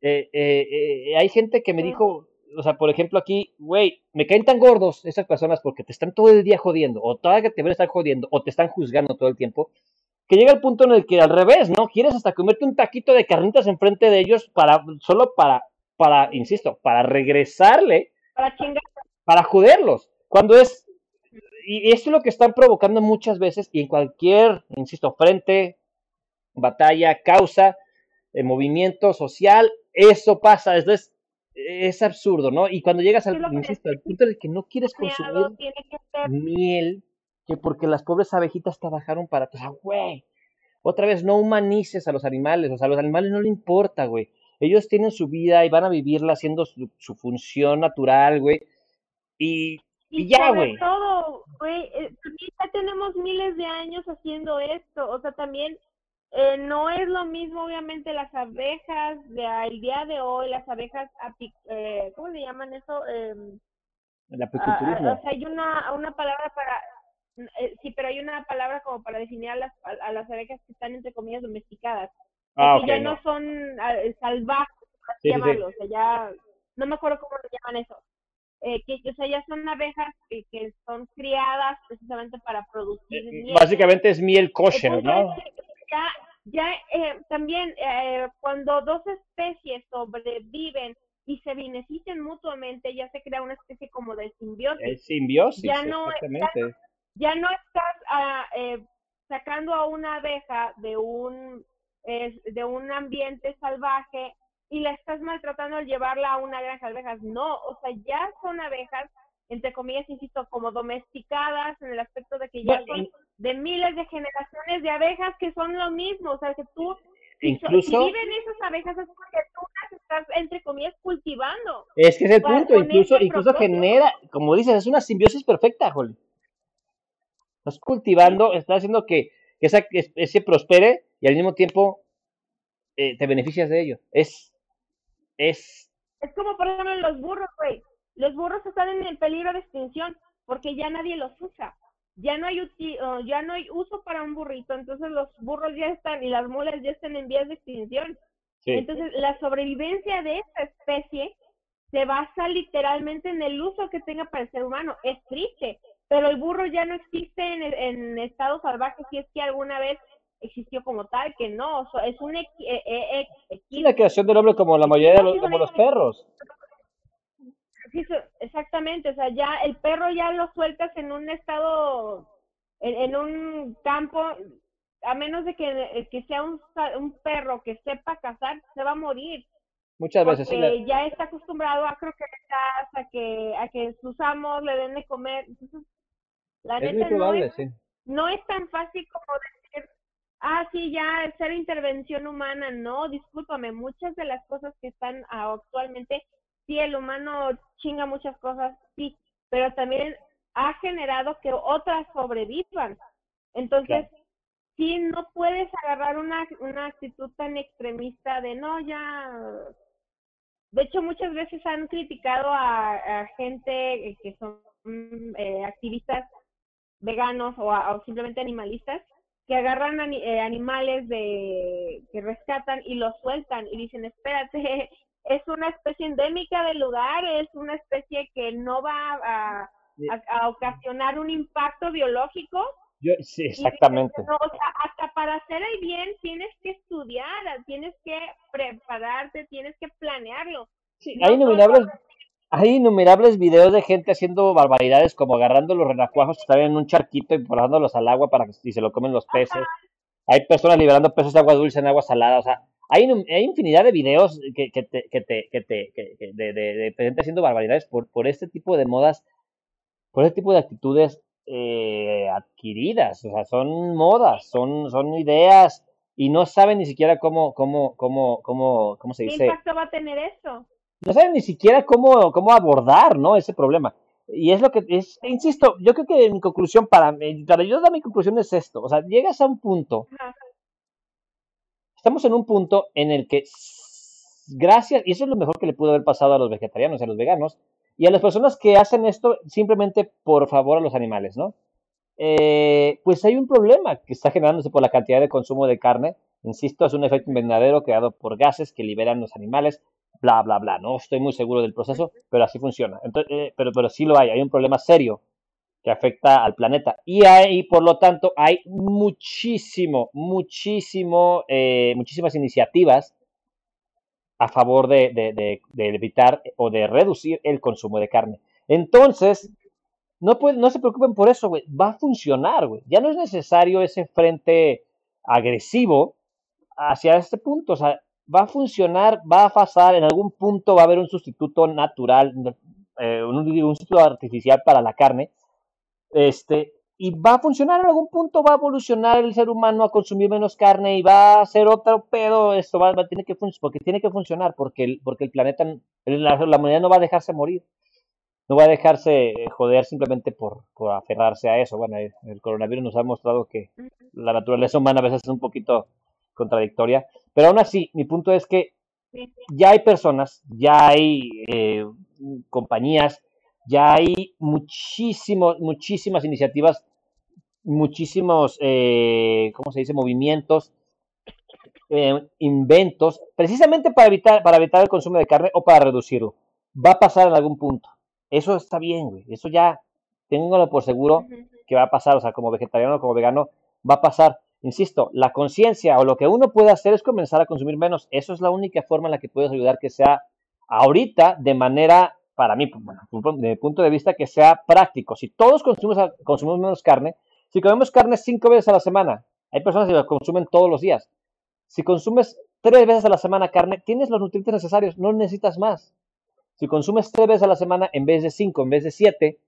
eh, eh, hay gente que me dijo, o sea, por ejemplo, aquí, güey, me caen tan gordos esas personas porque te están todo el día jodiendo, o todavía te van a estar jodiendo, o te están juzgando todo el tiempo, que llega el punto en el que al revés, ¿no? Quieres hasta comerte un taquito de carnitas enfrente de ellos para, solo para, para, insisto, para regresarle, para chingar, para joderlos, cuando es, y esto es lo que están provocando muchas veces, y en cualquier, insisto, frente, batalla, causa, eh, movimiento social, eso pasa, es es absurdo, ¿no? Y cuando llegas al, insisto, al punto de que no quieres consumir miel, que porque las pobres abejitas trabajaron para, o sea, güey, otra vez no humanices a los animales, o sea, a los animales no le importa, güey. Ellos tienen su vida y van a vivirla haciendo su, su función natural, güey. Y, y, y ya, güey. todo, güey, eh, también ya tenemos miles de años haciendo esto, o sea, también eh, no es lo mismo, obviamente, las abejas de al día de hoy, las abejas, api, eh, ¿cómo le llaman eso? Eh, el apiculturismo. o sea, hay una, una palabra para, eh, sí, pero hay una palabra como para definir a las, a, las abejas que están entre comillas domesticadas. Ah, que ya no, son ah, salvajes, así llamarlo, o sea, ya no me acuerdo cómo lo llaman eso. Eh, que, o sea, ya son abejas que, que son criadas precisamente para producir eh, miel. Básicamente es miel kosher, ¿no? Ya, ya eh, también eh, cuando dos especies sobreviven y se benefician mutuamente, ya se crea una especie como de simbiosis. Es simbiosis, ya no, exactamente. Ya, no estás ah, eh, sacando a una abeja de un, de un ambiente salvaje y la estás maltratando al llevarla a una granja de abejas. No, o sea, ya son abejas, entre comillas, insisto, como domesticadas en el aspecto de que ya son de miles de generaciones de abejas que son lo mismo. O sea, que tú, incluso, si viven esas abejas es porque tú las estás, entre comillas, cultivando. Es que es el punto, incluso, incluso genera, como dices, es una simbiosis perfecta, Jolly. Estás cultivando, estás haciendo que, que esa especie prospere y al mismo tiempo eh, te beneficias de ello. Es es... Es como, por ejemplo, los burros, güey. Los burros están en el peligro de extinción porque ya nadie los usa. Ya no hay ya no hay uso para un burrito, entonces los burros ya están y las mulas ya están en vías de extinción. Entonces, la sobrevivencia de esta especie se basa literalmente en el uso que tenga para el ser humano. Es triste, pero el burro ya no existe en, en estado salvaje si es que alguna vez existió como tal, que no, es un... Eh, la creación del hombre como la mayoría de los, como los perros. Exactamente, o sea, ya el perro ya lo sueltas en un estado, en, un campo, a menos de que, eh, que sea un, un perro que sepa cazar, se va a morir. Muchas veces sí. ya está acostumbrado a croquetas, a que, a que sus amos le den de comer. Entonces, la neta no, es, no es tan fácil como decir, ah, sí, ya ser intervención humana, no, discúlpame, muchas de las cosas que están actualmente, sí, el humano chinga muchas cosas, sí, pero también ha generado que otras sobrevivan. Entonces, sí, no puedes agarrar una, una actitud tan extremista de no, ya. De hecho, muchas veces han criticado a, gente que son eh, activistas veganos o, o simplemente animalistas que agarran eh, animales de que rescatan y los sueltan y dicen, espérate, es una especie endémica del lugar, es una especie que no va a, a, ocasionar un impacto biológico. Yo, sí, exactamente. o sea, hasta para hacer el bien tienes que estudiar, tienes que prepararte, tienes que planearlo. Sí, hay innumerables, hay innumerables videos de gente haciendo barbaridades como agarrando los renacuajos que están en un charquito y porándolos al agua para que y se lo comen los peces. Hay personas liberando peces de agua dulce en agua salada. O sea, hay, hay infinidad de videos que, que te, que te, que te que, de, de, gente haciendo barbaridades por, por este tipo de modas, por este tipo de actitudes eh, adquiridas. O sea, son modas, son, son ideas y no saben ni siquiera cómo, cómo, cómo, cómo, cómo se dice. ¿Qué impacto va a tener eso? no saben ni siquiera cómo, cómo abordar, ¿no? Ese problema. Y es lo que es, insisto, yo creo que mi conclusión para, para yo mi conclusión es esto, o sea, llegas a un punto, estamos en un punto en el que, gracias, y eso es lo mejor que le pudo haber pasado a los vegetarianos, a los veganos, y a las personas que hacen esto simplemente por favor a los animales, ¿no? Eh, pues hay un problema que está generándose por la cantidad de consumo de carne, insisto, es un efecto invernadero creado por gases que liberan los animales, bla, bla, bla. No estoy muy seguro del proceso, pero así funciona. Entonces, eh, pero, pero sí lo hay, hay un problema serio que afecta al planeta. Y, hay, por lo tanto, hay muchísimo, muchísimo, eh, muchísimas iniciativas a favor de, de, de, evitar o de reducir el consumo de carne. Entonces, no, puede, no se preocupen por eso. Va a funcionar, güey. Ya no es necesario ese frente agresivo hacia este punto. O sea, va a funcionar, va a pasar, en algún punto va a haber un sustituto natural, eh, un, sustituto artificial para la carne, este, y va a funcionar en algún punto, va a evolucionar el ser humano a consumir menos carne y va a ser otro pedo, esto va, a tener que porque tiene que funcionar, porque el, porque el planeta, la, la humanidad no va a dejarse morir, no va a dejarse joder simplemente por, por aferrarse a eso. Bueno, el coronavirus nos ha mostrado que la naturaleza humana a veces es un poquito contradictoria, pero aún así, mi punto es que ya hay personas, ya hay eh, compañías, ya hay muchísimos, muchísimas iniciativas muchísimos, eh, ¿cómo se dice?, movimientos, eh, inventos, precisamente para evitar, para evitar el consumo de carne o para reducirlo. Va a pasar en algún punto. Eso está bien, güey. Eso ya, tengo por seguro que va a pasar. O sea, como vegetariano como vegano, va a pasar. Insisto, la conciencia o lo que uno puede hacer es comenzar a consumir menos. Eso es la única forma en la que puedes ayudar que sea ahorita de manera, para mí, bueno, desde mi punto de vista, que sea práctico. Si todos consumimos, consumimos menos carne, si comemos carne cinco veces a la semana, hay personas que la consumen todos los días. Si consumes tres veces a la semana carne, tienes los nutrientes necesarios, no necesitas más. Si consumes tres veces a la semana en vez de cinco, en vez de siete,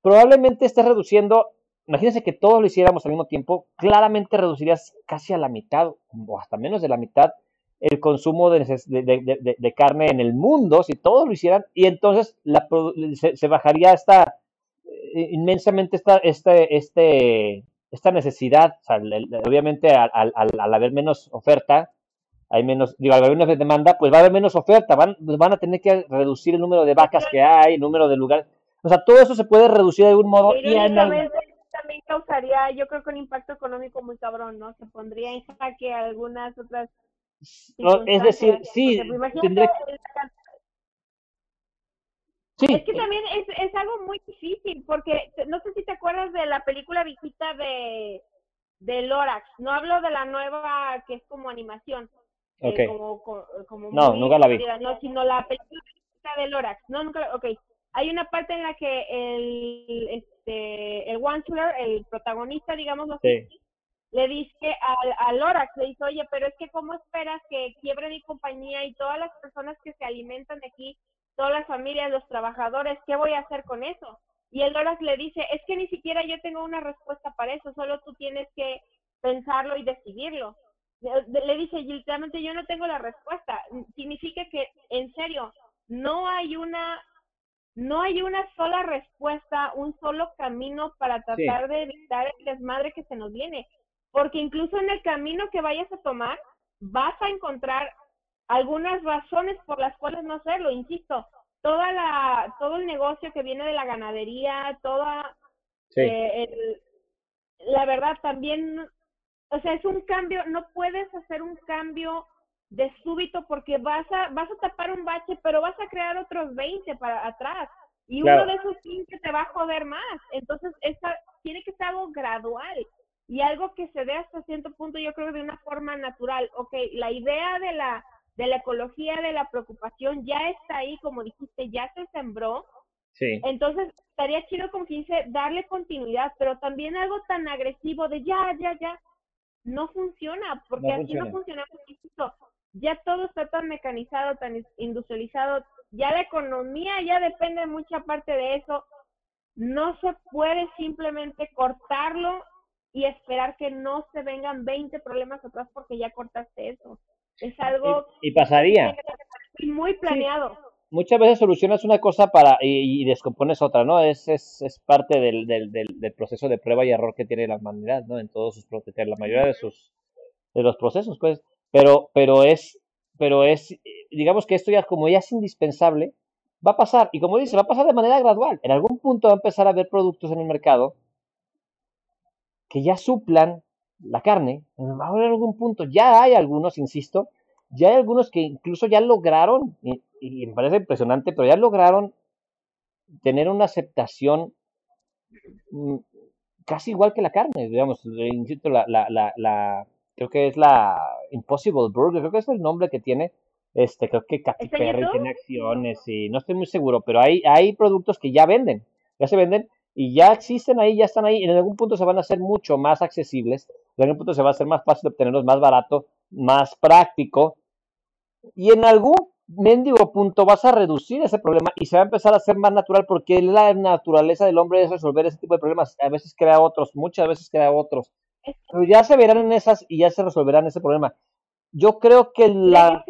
probablemente estés reduciendo, imagínense que todos lo hiciéramos al mismo tiempo, claramente reducirías casi a la mitad o hasta menos de la mitad el consumo de, carne en el mundo, si todos lo hicieran, y entonces se, bajaría esta eh, inmensamente esta, este, este, esta necesidad, obviamente al, al, haber menos oferta, hay menos, digo, al haber menos demanda, pues va a haber menos oferta, van, pues van a tener que reducir el número de vacas que hay, el número de lugares, o sea, todo eso se puede reducir de algún modo. y también causaría, yo creo que un impacto económico muy cabrón, ¿no? Se pondría en jaque algunas otras... es decir, sí, tendría es que también es, es algo muy difícil, porque no sé si te acuerdas de la película visita de, de Lorax. No hablo de la nueva que es como animación. Eh, no, nunca la vi. No, sino la película visita de Lorax. No, nunca. Ok. Hay una parte en la que el, este, el Wanchuler, el protagonista, digamos así, le dice al, a Lorax, le dice, oye, pero es que ¿cómo esperas que quiebre mi compañía y todas las personas que se alimentan de aquí todas las familias, los trabajadores, ¿qué voy a hacer con eso? Y el Lorax le dice, es que ni siquiera yo tengo una respuesta para eso, solo tú tienes que pensarlo y decidirlo. Le dice, literalmente yo no tengo la respuesta. Significa que, en serio, no hay una, no hay una sola respuesta, un solo camino para tratar de evitar el desmadre que se nos viene. Porque incluso en el camino que vayas a tomar, vas a encontrar algunas razones por las cuales no hacerlo, insisto, toda la, todo el negocio que viene de la ganadería, toda, eh, la verdad también, o sea, es un cambio, no puedes hacer un cambio de súbito porque vas a, vas a tapar un bache, pero vas a crear otros 20 para atrás. Y uno de esos 15 te va a joder más. Entonces, esta, tiene que ser algo gradual y algo que se dé hasta cierto punto, yo creo, de una forma natural. Ok, la idea de la, de la ecología, de la preocupación, ya está ahí, como dijiste, ya se sembró. Sí. Entonces, estaría chido, como que dice, darle continuidad, pero también algo tan agresivo de ya, ya, ya, no funciona, porque aquí no funciona, ya todo está tan mecanizado, tan industrializado, ya la economía ya depende mucha parte de eso, no se puede simplemente cortarlo y esperar que no se vengan 20 problemas atrás porque ya cortaste eso. Es algo... Y, pasaría. Muy planeado. Muchas veces solucionas una cosa para y, descompones otra, ¿no? Es, es, es parte del, del, del, proceso de prueba y error que tiene la humanidad, ¿no? En todos sus la mayoría de sus de los procesos, pues. Pero, pero es, pero es, digamos que esto ya como ya es indispensable, va a pasar. Y como dice, va a pasar de manera gradual. En algún punto va a empezar a haber productos en el mercado que ya suplan la carne, haber algún punto, ya hay algunos, insisto, ya hay algunos que incluso ya lograron, y, me parece impresionante, pero ya lograron tener una aceptación mm, casi igual que la carne, digamos, insisto, la, la, la, la, creo que es la Impossible Burger, creo que es el nombre que tiene, este, creo que Katy Perry tiene acciones y no estoy muy seguro, pero hay, hay productos que ya venden, ya se venden y ya existen ahí, ya están ahí, en algún punto se van a hacer mucho más accesibles, en algún punto se va a hacer más fácil obtenerlos, más barato, más práctico, y en algún mendigo punto vas a reducir ese problema y se va a empezar a hacer más natural porque la naturaleza del hombre es resolver ese tipo de problemas. A veces crea otros, muchas veces crea otros. Pero ya se verán en esas y ya se resolverán ese problema. Yo creo que la...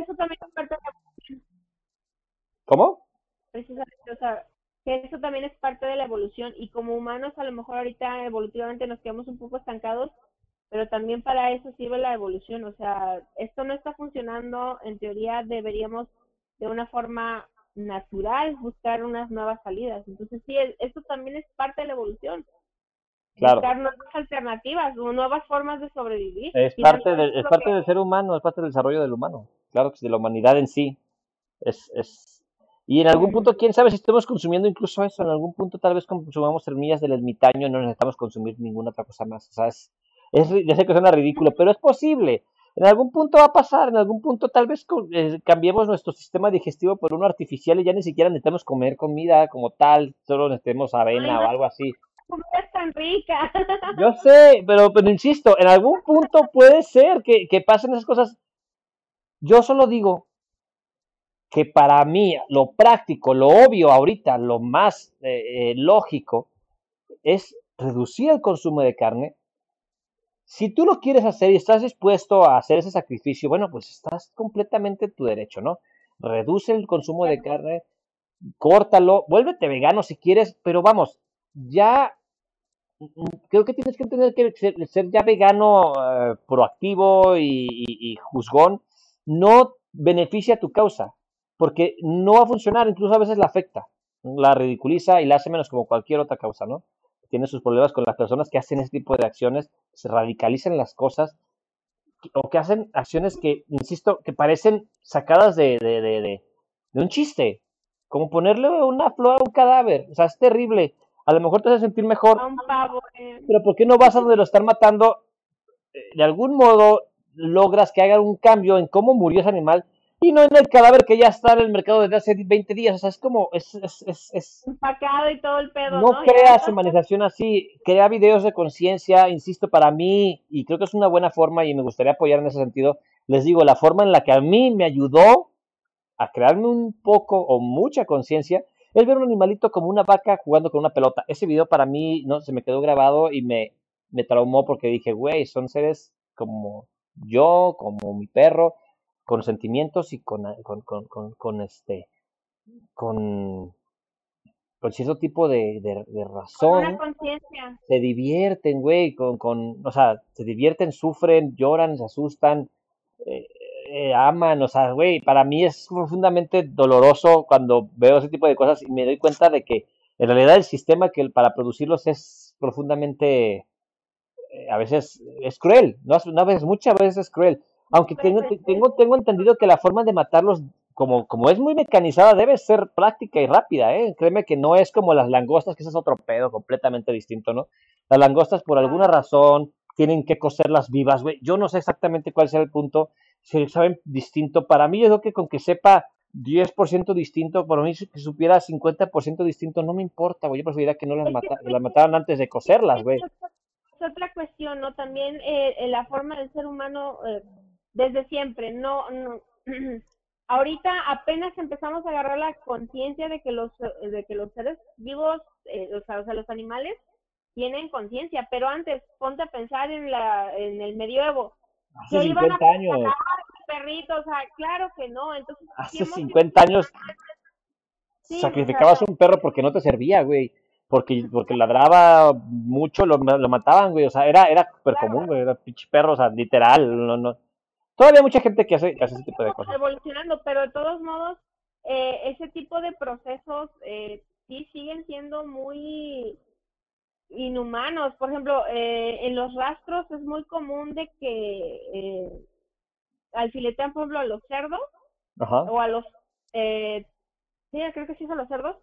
¿Cómo? Precisamente, o sea, eso también es parte de la evolución y como humanos a lo mejor ahorita evolutivamente nos quedamos un poco estancados, pero también para eso sirve la evolución, o sea, esto no está funcionando, en teoría deberíamos de una forma natural buscar unas nuevas salidas, entonces sí, esto también es parte de la evolución. buscar nuevas alternativas, nuevas formas de sobrevivir. Es parte, es parte del ser humano, es parte del desarrollo del humano, claro que de la humanidad en sí. Es, es... Y en algún punto, quién sabe si estamos consumiendo incluso eso, en algún punto tal vez consumamos semillas del ermitaño y no necesitamos consumir ninguna otra cosa más. O sea, es, ya sé que suena ridículo, pero es posible. En algún punto va a pasar, en algún punto tal vez eh, cambiemos nuestro sistema digestivo por uno artificial y ya ni siquiera necesitamos comer comida como tal, solo necesitemos avena o algo así. Es tan rica. Yo sé, pero, pero insisto, en algún punto puede ser que, que pasen esas cosas. Yo solo digo que para mí lo práctico, lo obvio ahorita, lo más eh, eh, lógico es reducir el consumo de carne, si tú lo quieres hacer y estás dispuesto a hacer ese sacrificio, bueno, pues estás completamente en tu derecho, ¿no? Reduce el consumo de carne, córtalo, vuélvete vegano si quieres, pero vamos, ya creo que tienes que tener que ser, ya vegano eh, proactivo y, juzgón, no beneficia tu causa, porque no va a funcionar, incluso a veces la afecta, la ridiculiza y la hace menos como cualquier otra causa, ¿no? tiene sus problemas con las personas que hacen este tipo de acciones, se radicalizan las cosas o que hacen acciones que, insisto, que parecen sacadas de, de, de, de un chiste, como ponerle una flor a un cadáver, o sea, es terrible. A lo mejor te hace sentir mejor, pero ¿por qué no vas a donde lo están matando? Eh, de algún modo logras que hagan un cambio en cómo murió ese animal y no en el cadáver que ya está en el mercado desde hace 20 días. O sea, es como, es, es, es, es empacado y todo el pedo. No, ¿no? creas humanización así, crea videos de conciencia, insisto, para mí, y creo que es una buena forma y me gustaría apoyar en ese sentido. Les digo, la forma en la que a mí me ayudó a crearme un poco o mucha conciencia es ver un animalito como una vaca jugando con una pelota. Ese video para mí no se me quedó grabado y me, me traumó porque dije, güey, son seres como yo, como mi perro, con sentimientos y con, con, con, con este con, con cierto tipo de, de, razón. Se divierten, güey, con, con, o sea, se divierten, sufren, lloran, se asustan, eh, eh, aman, o sea, güey, para mí es profundamente doloroso cuando veo ese tipo de cosas y me doy cuenta de que en realidad el sistema que para producirlos es profundamente, eh, a veces es cruel, no, a veces, muchas veces es cruel. Aunque tengo, tengo, tengo entendido que la forma de matarlos, como, como es muy mecanizada, debe ser práctica y rápida, ¿eh? Créeme que no es como las langostas, que ese es otro pedo completamente distinto, ¿no? Las langostas, por alguna razón, tienen que coserlas vivas, güey. Yo no sé exactamente cuál sea el punto, si saben distinto. Para mí, yo creo que con que sepa 10% distinto, por mí que supiera 50% distinto, no me importa, güey. Yo preferiría que no las, las mataran antes de coserlas, güey. Es otra cuestión, ¿no? También eh, la forma del ser humano eh, desde siempre, no, no ahorita apenas empezamos a agarrar la conciencia de que los de que los seres vivos, eh, o, sea, los animales tienen conciencia, pero antes ponte a pensar en la en el medioevo. Hace 50 años. Perritos, o sea, claro que no, entonces hace 50 años sacrificabas un perro porque no te servía, güey. Porque, porque ladraba mucho, lo, lo mataban, güey. O sea, era, era súper común, güey. Era pinche perro, o sea, literal. No, no, Todavía hay mucha gente que hace, ese tipo de cosas. Evolucionando, pero de todos modos, eh, ese tipo de procesos eh, sí siguen siendo muy inhumanos. Por ejemplo, eh, en los rastros es muy común de que eh, alfiletean, por ejemplo, a los cerdos o a los... Eh, sí, creo que sí son los cerdos.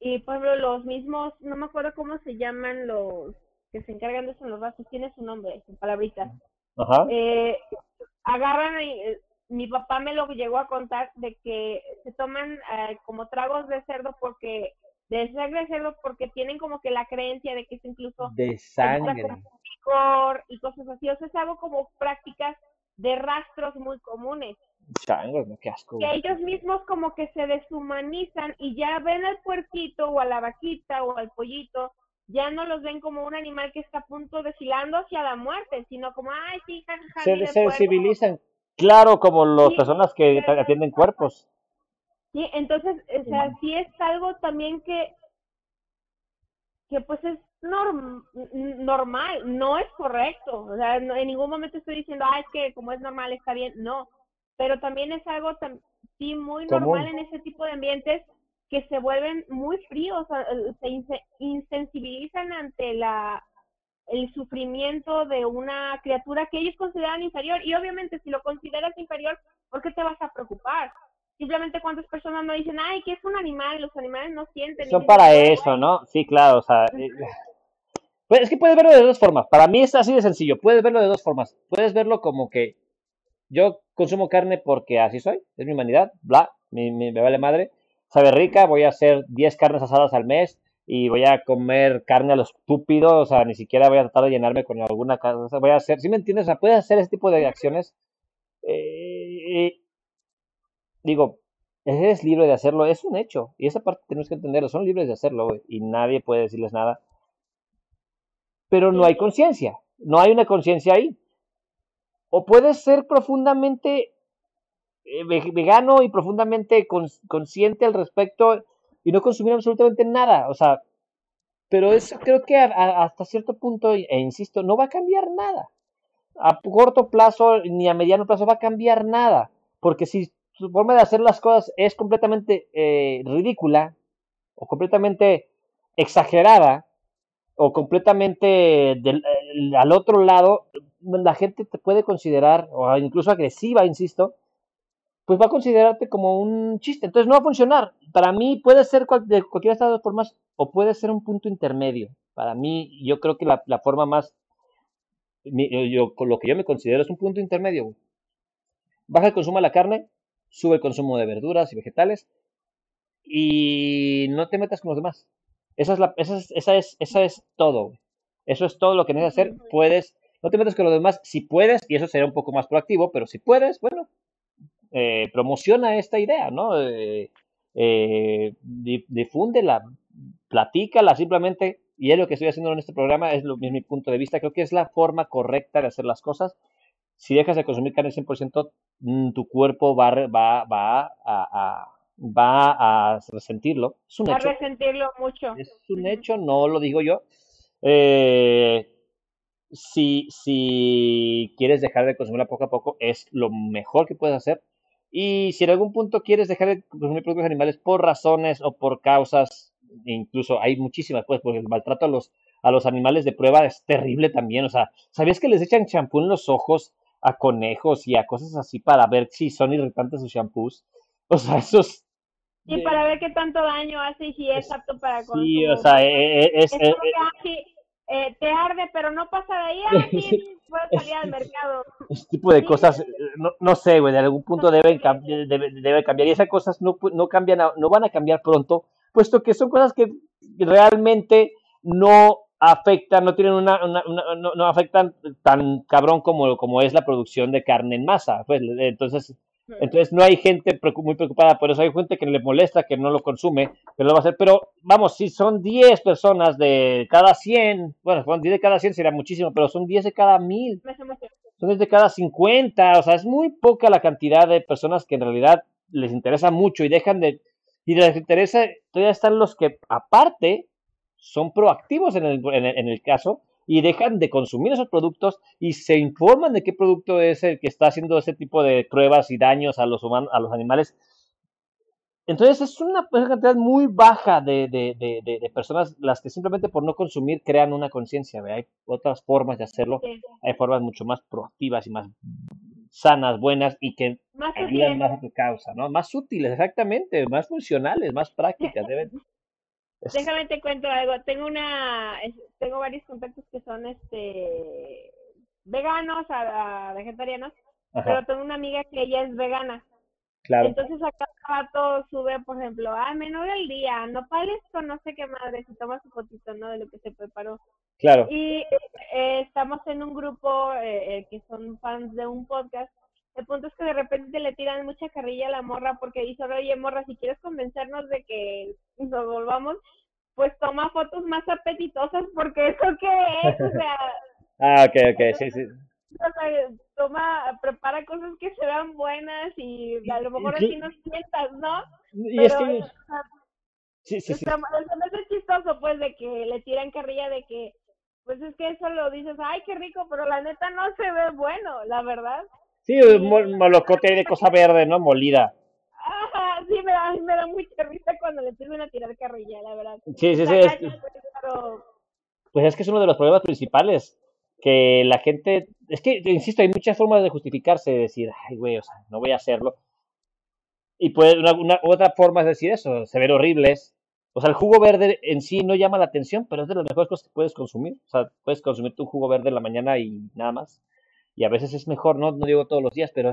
Y, por ejemplo, los mismos, no me acuerdo cómo se llaman los que se encargan de eso en los rastros, tiene su nombre, su palabrita. Ajá. Eh, agarran, eh, mi papá me lo llegó a contar de que se toman eh, como tragos de cerdo porque de sangre de cerdo porque tienen como que la creencia de que es incluso de sangre y cosas así, o sea, es algo como prácticas de rastros muy comunes. Sangre, qué asco. Que ellos mismos como que se deshumanizan y ya ven al puerquito o a la vaquita o al pollito ya no los ven como un animal que está a punto desfilando hacia la muerte, sino como, ay, sí, jajaja. Se sensibilizan, claro, como las personas que atienden cuerpos. Sí, entonces, o sea, sí es algo también que, que pues es norm, normal, no es correcto, o sea, en ningún momento estoy diciendo, ay, es que como es normal está bien, no, pero también es algo sí muy normal en ese tipo de ambientes que se vuelven muy fríos, se insensibilizan ante la el sufrimiento de una criatura que ellos consideran inferior. Y obviamente si lo consideras inferior, ¿por qué te vas a preocupar? Simplemente cuántas personas no dicen, ay, que es un animal, los animales no sienten. Son para eso, ¿no? Sí, claro, o sea... Eh, pues es que puedes verlo de dos formas. Para mí es así de sencillo. Puedes verlo de dos formas. Puedes verlo como que yo consumo carne porque así soy, es mi humanidad, bla, me, me, vale madre. Sabe rica, voy a hacer 10 carnes asadas al mes y voy a comer carne a lo estúpido, o sea, ni siquiera voy a tratar de llenarme con alguna cosa, voy a hacer, ¿sí me entiendes? O sea, puedes hacer ese tipo de acciones. Eh, digo, eres libre de hacerlo, es un hecho, y esa parte tenemos que entenderlo, son libres de hacerlo, y nadie puede decirles nada. Pero no hay conciencia, no hay una conciencia ahí. O puedes ser profundamente vegano y profundamente consciente al respecto y no consumir absolutamente nada. O sea, pero eso creo que hasta cierto punto, e insisto, no va a cambiar nada. A corto plazo ni a mediano plazo va a cambiar nada. Porque si su forma de hacer las cosas es completamente eh, ridícula o completamente exagerada o completamente del, al otro lado, la gente te puede considerar, o incluso agresiva, insisto, pues va a considerarte como un chiste. Entonces no va a funcionar. Para mí puede ser de cualquiera de estas dos formas o puede ser un punto intermedio. Para mí, yo creo que la, forma más, yo, con lo que yo me considero es un punto intermedio. Baja el consumo de la carne, sube el consumo de verduras y vegetales y no te metas con los demás. Esa es, la, esa es, esa es, esa es todo. Eso es todo lo que necesitas hacer. Puedes, no te metas con los demás si puedes, y eso será un poco más proactivo, pero si puedes, bueno, eh, promociona esta idea, ¿no? Eh, eh, difúndela, platícala simplemente, y es lo que estoy haciendo en este programa, es, lo, mi punto de vista, creo que es la forma correcta de hacer las cosas. Si dejas de consumir carne 100%, mm, tu cuerpo va, va, va a, va a resentirlo. Es un va hecho. a resentirlo mucho. Es un hecho, no lo digo yo. Eh, si, si quieres dejar de consumirla poco a poco, es lo mejor que puedes hacer. Y si en algún punto quieres dejar de consumir productos animales por razones o por causas, incluso hay muchísimas, pues, porque el maltrato a los, a los animales de prueba es terrible también. O sea, ¿sabías que les echan champú en los ojos a conejos y a cosas así para ver si son irritantes sus champús? O sea, eso es... Y para ver qué tanto daño hace y si es apto para consumo. Sí, o sea, e, e, es... es, eh, te arde, pero no pasa de ahí, así puedes salir al mercado. Ese tipo de cosas, no, no sé, güey, de algún punto deben, debe, cambiar y esas cosas no, no, cambian, no van a cambiar pronto, puesto que son cosas que realmente no afectan, no tienen una, una, no, no, afectan tan cabrón como, como es la producción de carne en masa. Pues, entonces, entonces no hay gente muy preocupada por eso, hay gente que le molesta, que no lo consume, que lo va a hacer, pero vamos, si son 10 personas de cada 100, bueno, son 10 de cada 100 sería muchísimo, pero son 10 de cada 1000, son 10 de cada 50, o sea, es muy poca la cantidad de personas que en realidad les interesa mucho y dejan de, y les interesa, todavía están los que aparte son proactivos en el, en el caso, y dejan de consumir esos productos y se informan de qué producto es el que está haciendo ese tipo de pruebas y daños a los humanos, a los animales. Entonces es una cantidad muy baja de, de, personas las que simplemente por no consumir crean una conciencia. Hay otras formas de hacerlo, hay formas mucho más proactivas y más sanas, buenas y que ayudan más a tu causa, ¿no? Más útiles, exactamente, más funcionales, más prácticas. Deben, Déjame te cuento algo. Tengo una, tengo varios contactos que son este veganos a, vegetarianos, pero tengo una amiga que ella es vegana. Claro. Entonces acá rato sube, por ejemplo, ah, menú del día, nopales con no sé qué madre, si toma su fotito, ¿no? De lo que se preparó. Claro. Y eh, estamos en un grupo eh, eh, que son fans de un podcast el punto es que de repente le tiran mucha carrilla a la morra porque dice, oye, morra, si quieres convencernos de que nos volvamos, pues toma fotos más apetitosas porque eso que es, o sea... ah, ok, ok, sí, sí. O sea, toma, prepara cosas que se vean buenas y a lo mejor así nos sientas, ¿no? Y es que... sí, sí, sí. es chistoso, pues, de que le tiran carrilla de que, pues es que eso lo dices, ay, qué rico, pero la neta no se ve bueno, la verdad. Sí, molocote de cosa verde, ¿no? Molida. Ajá, sí, me da, me da mucha risa cuando le empiezan a tirar carrilla, la verdad. Sí, sí, sí. Pues es que es uno de los problemas principales, que la gente, es que, insisto, hay muchas formas de justificarse, de decir, ay, güey, o sea, no voy a hacerlo. Y puede, una, otra forma es decir eso, se ven horribles. O sea, el jugo verde en sí no llama la atención, pero es de las mejores cosas que puedes consumir. O sea, puedes consumir tu jugo verde en la mañana y nada más. Y a veces es mejor, no, no digo todos los días, pero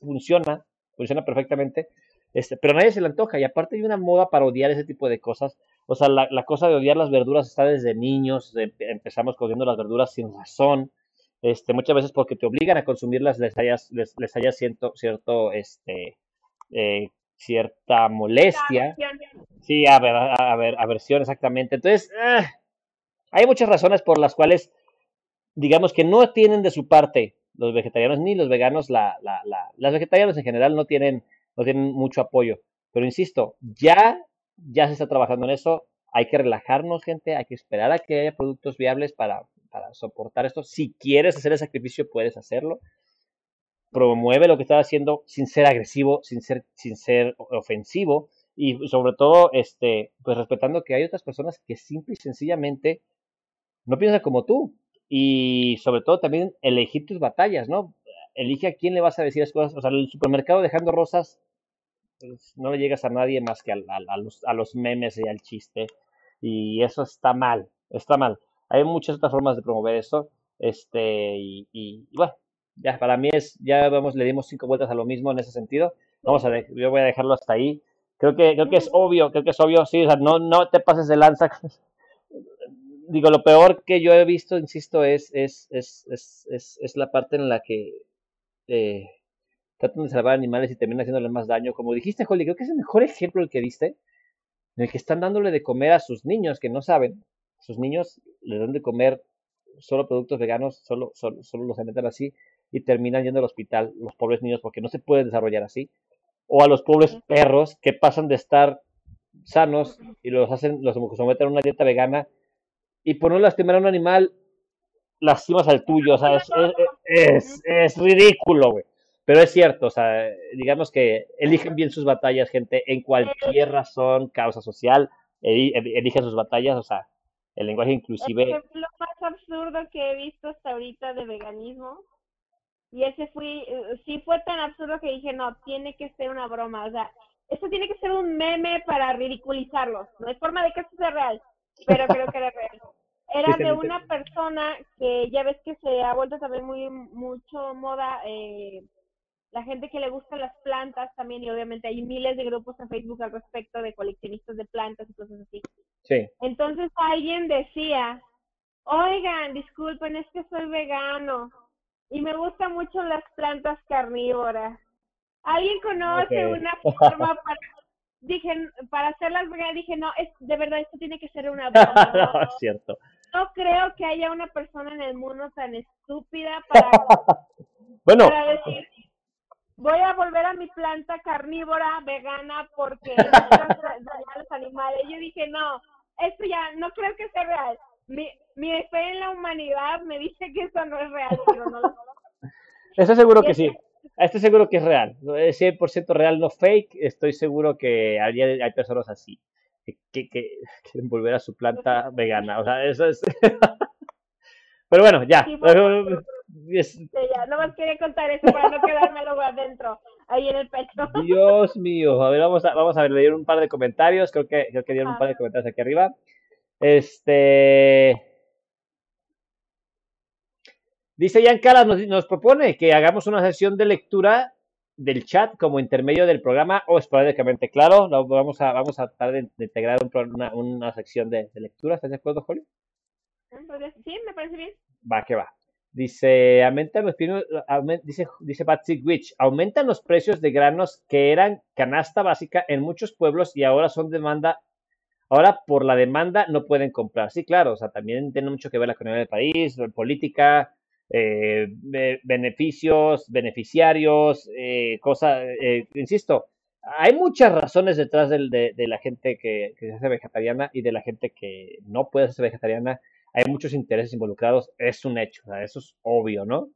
funciona, funciona perfectamente. Este, pero a nadie se le antoja. Y aparte hay una moda para odiar ese tipo de cosas. O sea, la, la cosa de odiar las verduras está desde niños. empezamos comiendo las verduras sin razón. Este, muchas veces porque te obligan a consumirlas les hayas, les, les hayas cierto, cierto este, eh, cierta molestia. Sí, a ver, a, ver, aversión, exactamente. Entonces, ah, hay muchas razones por las cuales, digamos que no tienen de su parte los vegetarianos ni los veganos, la, la, la, las vegetarianos en general no tienen, no tienen mucho apoyo. Pero insisto, ya, ya se está trabajando en eso. Hay que relajarnos, gente. Hay que esperar a que haya productos viables para, para soportar esto. Si quieres hacer el sacrificio, puedes hacerlo promueve lo que está haciendo sin ser agresivo, sin ser, sin ser ofensivo y sobre todo, este, pues respetando que hay otras personas que simple y sencillamente no piensan como tú y sobre todo también elegir tus batallas, ¿no? Elige a quién le vas a decir las cosas, o sea, el supermercado dejando rosas, pues, no le llegas a nadie más que a, los, a los memes y al chiste y eso está mal, está mal. Hay muchas otras formas de promover eso, este, y, y bueno, ya para mí es, ya vamos, le dimos cinco vueltas a lo mismo en ese sentido. Vamos a yo voy a dejarlo hasta ahí. Creo que, creo que es obvio, creo que es obvio, sí, o sea, no, no te pases de lanza. Digo, lo peor que yo he visto, insisto, es, es, es, es, es, la parte en la que eh, tratan de salvar animales y terminan haciéndoles más daño. Como dijiste, Holly, creo que es el mejor ejemplo el que diste, en el que están dándole de comer a sus niños que no saben. Sus niños les dan de comer solo productos veganos, solo, solo, solo los alimentan así y terminan yendo al hospital los pobres niños porque no se pueden desarrollar así. O a los pobres perros que pasan de estar sanos y los hacen, los someten a una dieta vegana y por no lastimar a un animal, lastimas al tuyo. O sea, es, es, ridículo, güey. Pero es cierto, o sea, digamos que eligen bien sus batallas, gente, en cualquier razón, causa social, eligen sus batallas, o sea, el lenguaje inclusive. Es lo más absurdo que he visto hasta ahorita de veganismo y ese fui, eh, sí fue tan absurdo que dije, no, tiene que ser una broma, o sea, esto tiene que ser un meme para ridiculizarlos, no hay forma de que esto sea real, pero creo que era real. Era de una persona que ya ves que se ha vuelto también muy mucho moda, eh, la gente que le gustan las plantas también, y obviamente hay miles de grupos en Facebook al respecto de coleccionistas de plantas y cosas así. Sí. Entonces alguien decía, oigan, disculpen, es que soy vegano, y me gustan mucho las plantas carnívoras. ¿Alguien conoce una forma para dije para hacerlas veganas dije no es de verdad esto tiene que ser una broma no, es cierto no creo que haya una persona en el mundo tan estúpida para bueno decir voy a volver a mi planta carnívora vegana porque a los animales yo dije no esto ya no creo que sea real mi, mi fe en la humanidad me dice que eso no es real, pero no lo Estoy seguro que sí. Estoy seguro que es real. Es 100% real, no fake. Estoy seguro que hay, hay personas así. Que, que, quieren volver a su planta vegana. O sea, eso es. Pero bueno, ya. ya, nomás quería contar eso para no quedarme adentro, ahí en el pecho. Dios mío. A ver, vamos a, vamos a ver, le dieron un par de comentarios. Creo que, creo que dieron un par de comentarios aquí arriba. Este. Dice Ian Calas, nos, propone que hagamos una sesión de lectura del chat como intermedio del programa o esporádicamente. Claro, vamos a vamos a tratar de, integrar una, una, sección de, lectura. ¿Estás de acuerdo, Julio? Sí, me parece bien. Va, que va. Dice, aumentan los dice, dice Patsy Witch, aumentan los precios de granos que eran canasta básica en muchos pueblos y ahora son demanda Ahora, por la demanda, no pueden comprar. Sí, claro, o sea, también tiene mucho que ver la economía del país, la política, eh, beneficios, beneficiarios, eh, cosas, eh, insisto, hay muchas razones detrás de, la gente que, se hace vegetariana y de la gente que no puede ser vegetariana. Hay muchos intereses involucrados, es un hecho, eso es obvio, ¿no?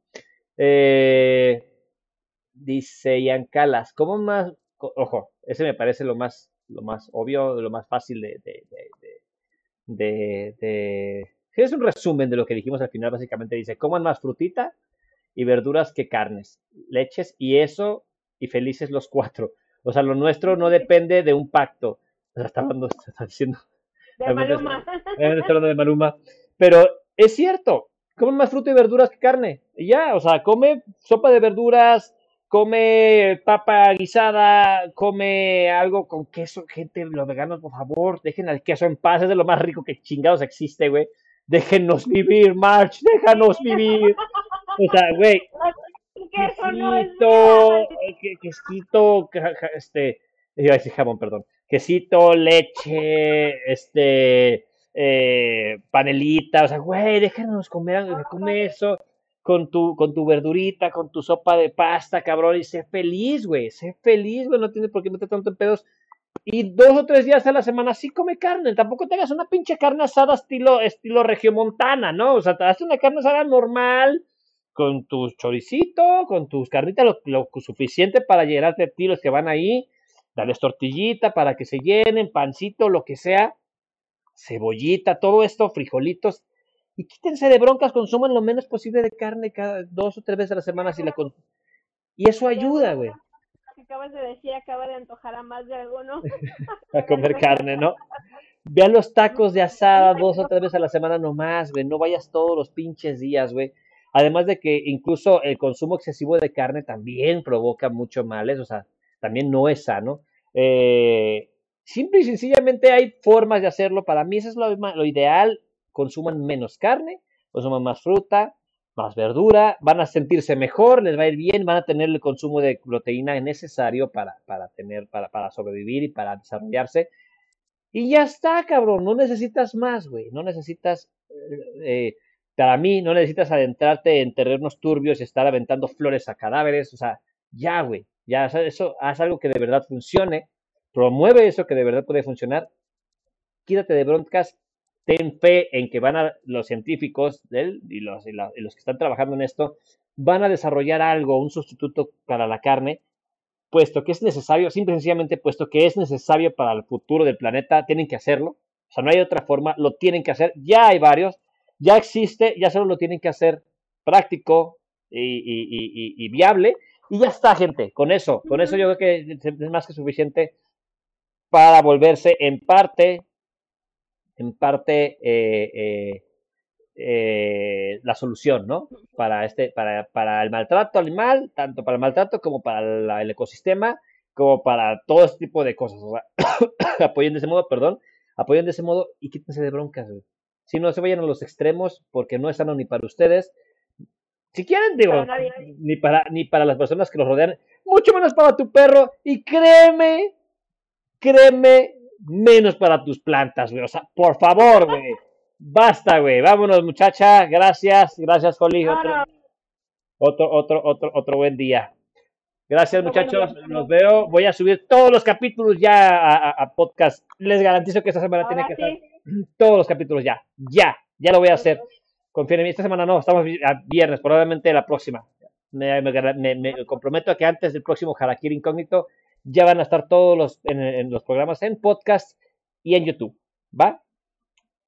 dice Ian Calas, ¿cómo más? Ojo, ese me parece lo más lo más obvio, lo más fácil de, de, de, es un resumen de lo que dijimos al final, básicamente dice, coman más frutita y verduras que carnes, leches y eso, y felices los cuatro. O sea, lo nuestro no depende de un pacto. O sea, está hablando, está diciendo. De Maluma. Está hablando de Maluma. Pero es cierto, comen más fruta y verduras que carne. Y ya, o sea, come sopa de verduras, come papa guisada, come algo con queso. Gente, los veganos, por favor, dejen el queso en paz, es de lo más rico que chingados existe, güey. Déjenos vivir, March, déjanos vivir. O sea, güey, quesito, quesito, este, iba a decir jamón, perdón, quesito, leche, este, eh, panelita, o sea, güey, déjanos comer, come eso con tu, con tu verdurita, con tu sopa de pasta, cabrón, y sé feliz, güey, sé feliz, güey, no tienes por qué meter tanto en pedos. Y dos o tres días a la semana sí come carne, tampoco te hagas una pinche carne asada estilo, estilo regiomontana, ¿no? O sea, te haces una carne asada normal, con tu choricito, con tus carnitas, lo, suficiente para llenarte de los que van ahí, darles tortillita para que se llenen, pancito, lo que sea, cebollita, todo esto, frijolitos, y quítense de broncas, consuman lo menos posible de carne cada dos o tres veces a la semana si la y eso ayuda, güey. Acabas de decir, acaba de antojar a más de alguno. a comer carne, ¿no? Vean los tacos de asada dos o tres veces a la semana nomás, güey. No vayas todos los pinches días, güey. Además de que incluso el consumo excesivo de carne también provoca muchos males, o sea, también no es sano. Eh, simple y sencillamente hay formas de hacerlo. Para mí eso es lo, ideal. Consuman menos carne, consuman más fruta, más verdura, van a sentirse mejor, les va a ir bien, van a tener el consumo de proteína necesario para, para tener, para, para sobrevivir y para desarrollarse. Y ya está, cabrón, no necesitas más, güey, no necesitas eh, para mí, no necesitas adentrarte en terrenos turbios y estar aventando flores a cadáveres. O sea, ya, güey, ya, eso, haz algo que de verdad funcione. Promueve eso que de verdad puede funcionar. Quítate de broncas. Ten fe en que van a los científicos y, los, y, los que están trabajando en esto van a desarrollar algo, un sustituto para la carne, puesto que es necesario, simple y sencillamente, puesto que es necesario para el futuro del planeta, tienen que hacerlo. O sea, no hay otra forma, lo tienen que hacer. Ya hay varios, ya existe, ya solo lo tienen que hacer práctico y, viable. Y ya está, gente, con eso, con eso yo creo que es más que suficiente para volverse en parte, en parte eh, eh, eh, la solución, ¿no? Para este, para, para el maltrato animal, tanto para el maltrato como para el ecosistema, como para todo este tipo de cosas. O sea, apoyen de ese modo, perdón, apoyen de ese modo y quítense de broncas, si no se vayan a los extremos porque no es sano ni para ustedes. Si quieren, digo, ni para, ni para las personas que los rodean, mucho menos para tu perro. Y créeme, créeme, menos para tus plantas, güey. O sea, por favor, güey. Basta, güey. Vámonos, muchacha. Gracias, gracias, Holly. Otro, otro, otro, otro, buen día. Gracias, muchachos. Los veo. Voy a subir todos los capítulos ya a, podcast. Les garantizo que esta semana tiene que estar todos los capítulos ya, ya, ya lo voy a hacer. Confíen en mí, esta semana no, estamos a viernes, probablemente la próxima. Me, comprometo a que antes del próximo Harakiri Incógnito ya van a estar todos los, en, los programas en podcast y en YouTube, ¿va?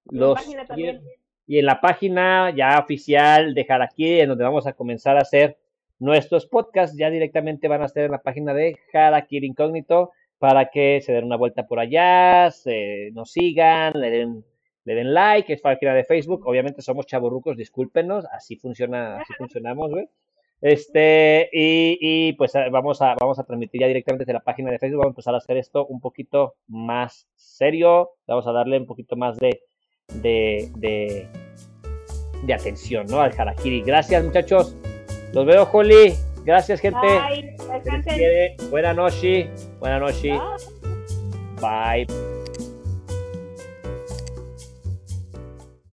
Los, y, en la página ya oficial de Harakiri, en donde vamos a comenzar a hacer nuestros podcasts, ya directamente van a estar en la página de Harakiri Incógnito para que se den una vuelta por allá, se, nos sigan, le den, le den like, es página de Facebook. Obviamente somos chaburrucos, discúlpenos, así funciona, así funcionamos, güey. Este, y, y, pues eh, vamos a, vamos a transmitir ya directamente desde la página de Facebook. Vamos a empezar a hacer esto un poquito más serio. Vamos a darle un poquito más de, de, de, de atención, ¿no? Al harakiri. Gracias, muchachos. Los veo, Holly. Gracias, gente. Bye. Buenas noches. Buenas noches. Bye.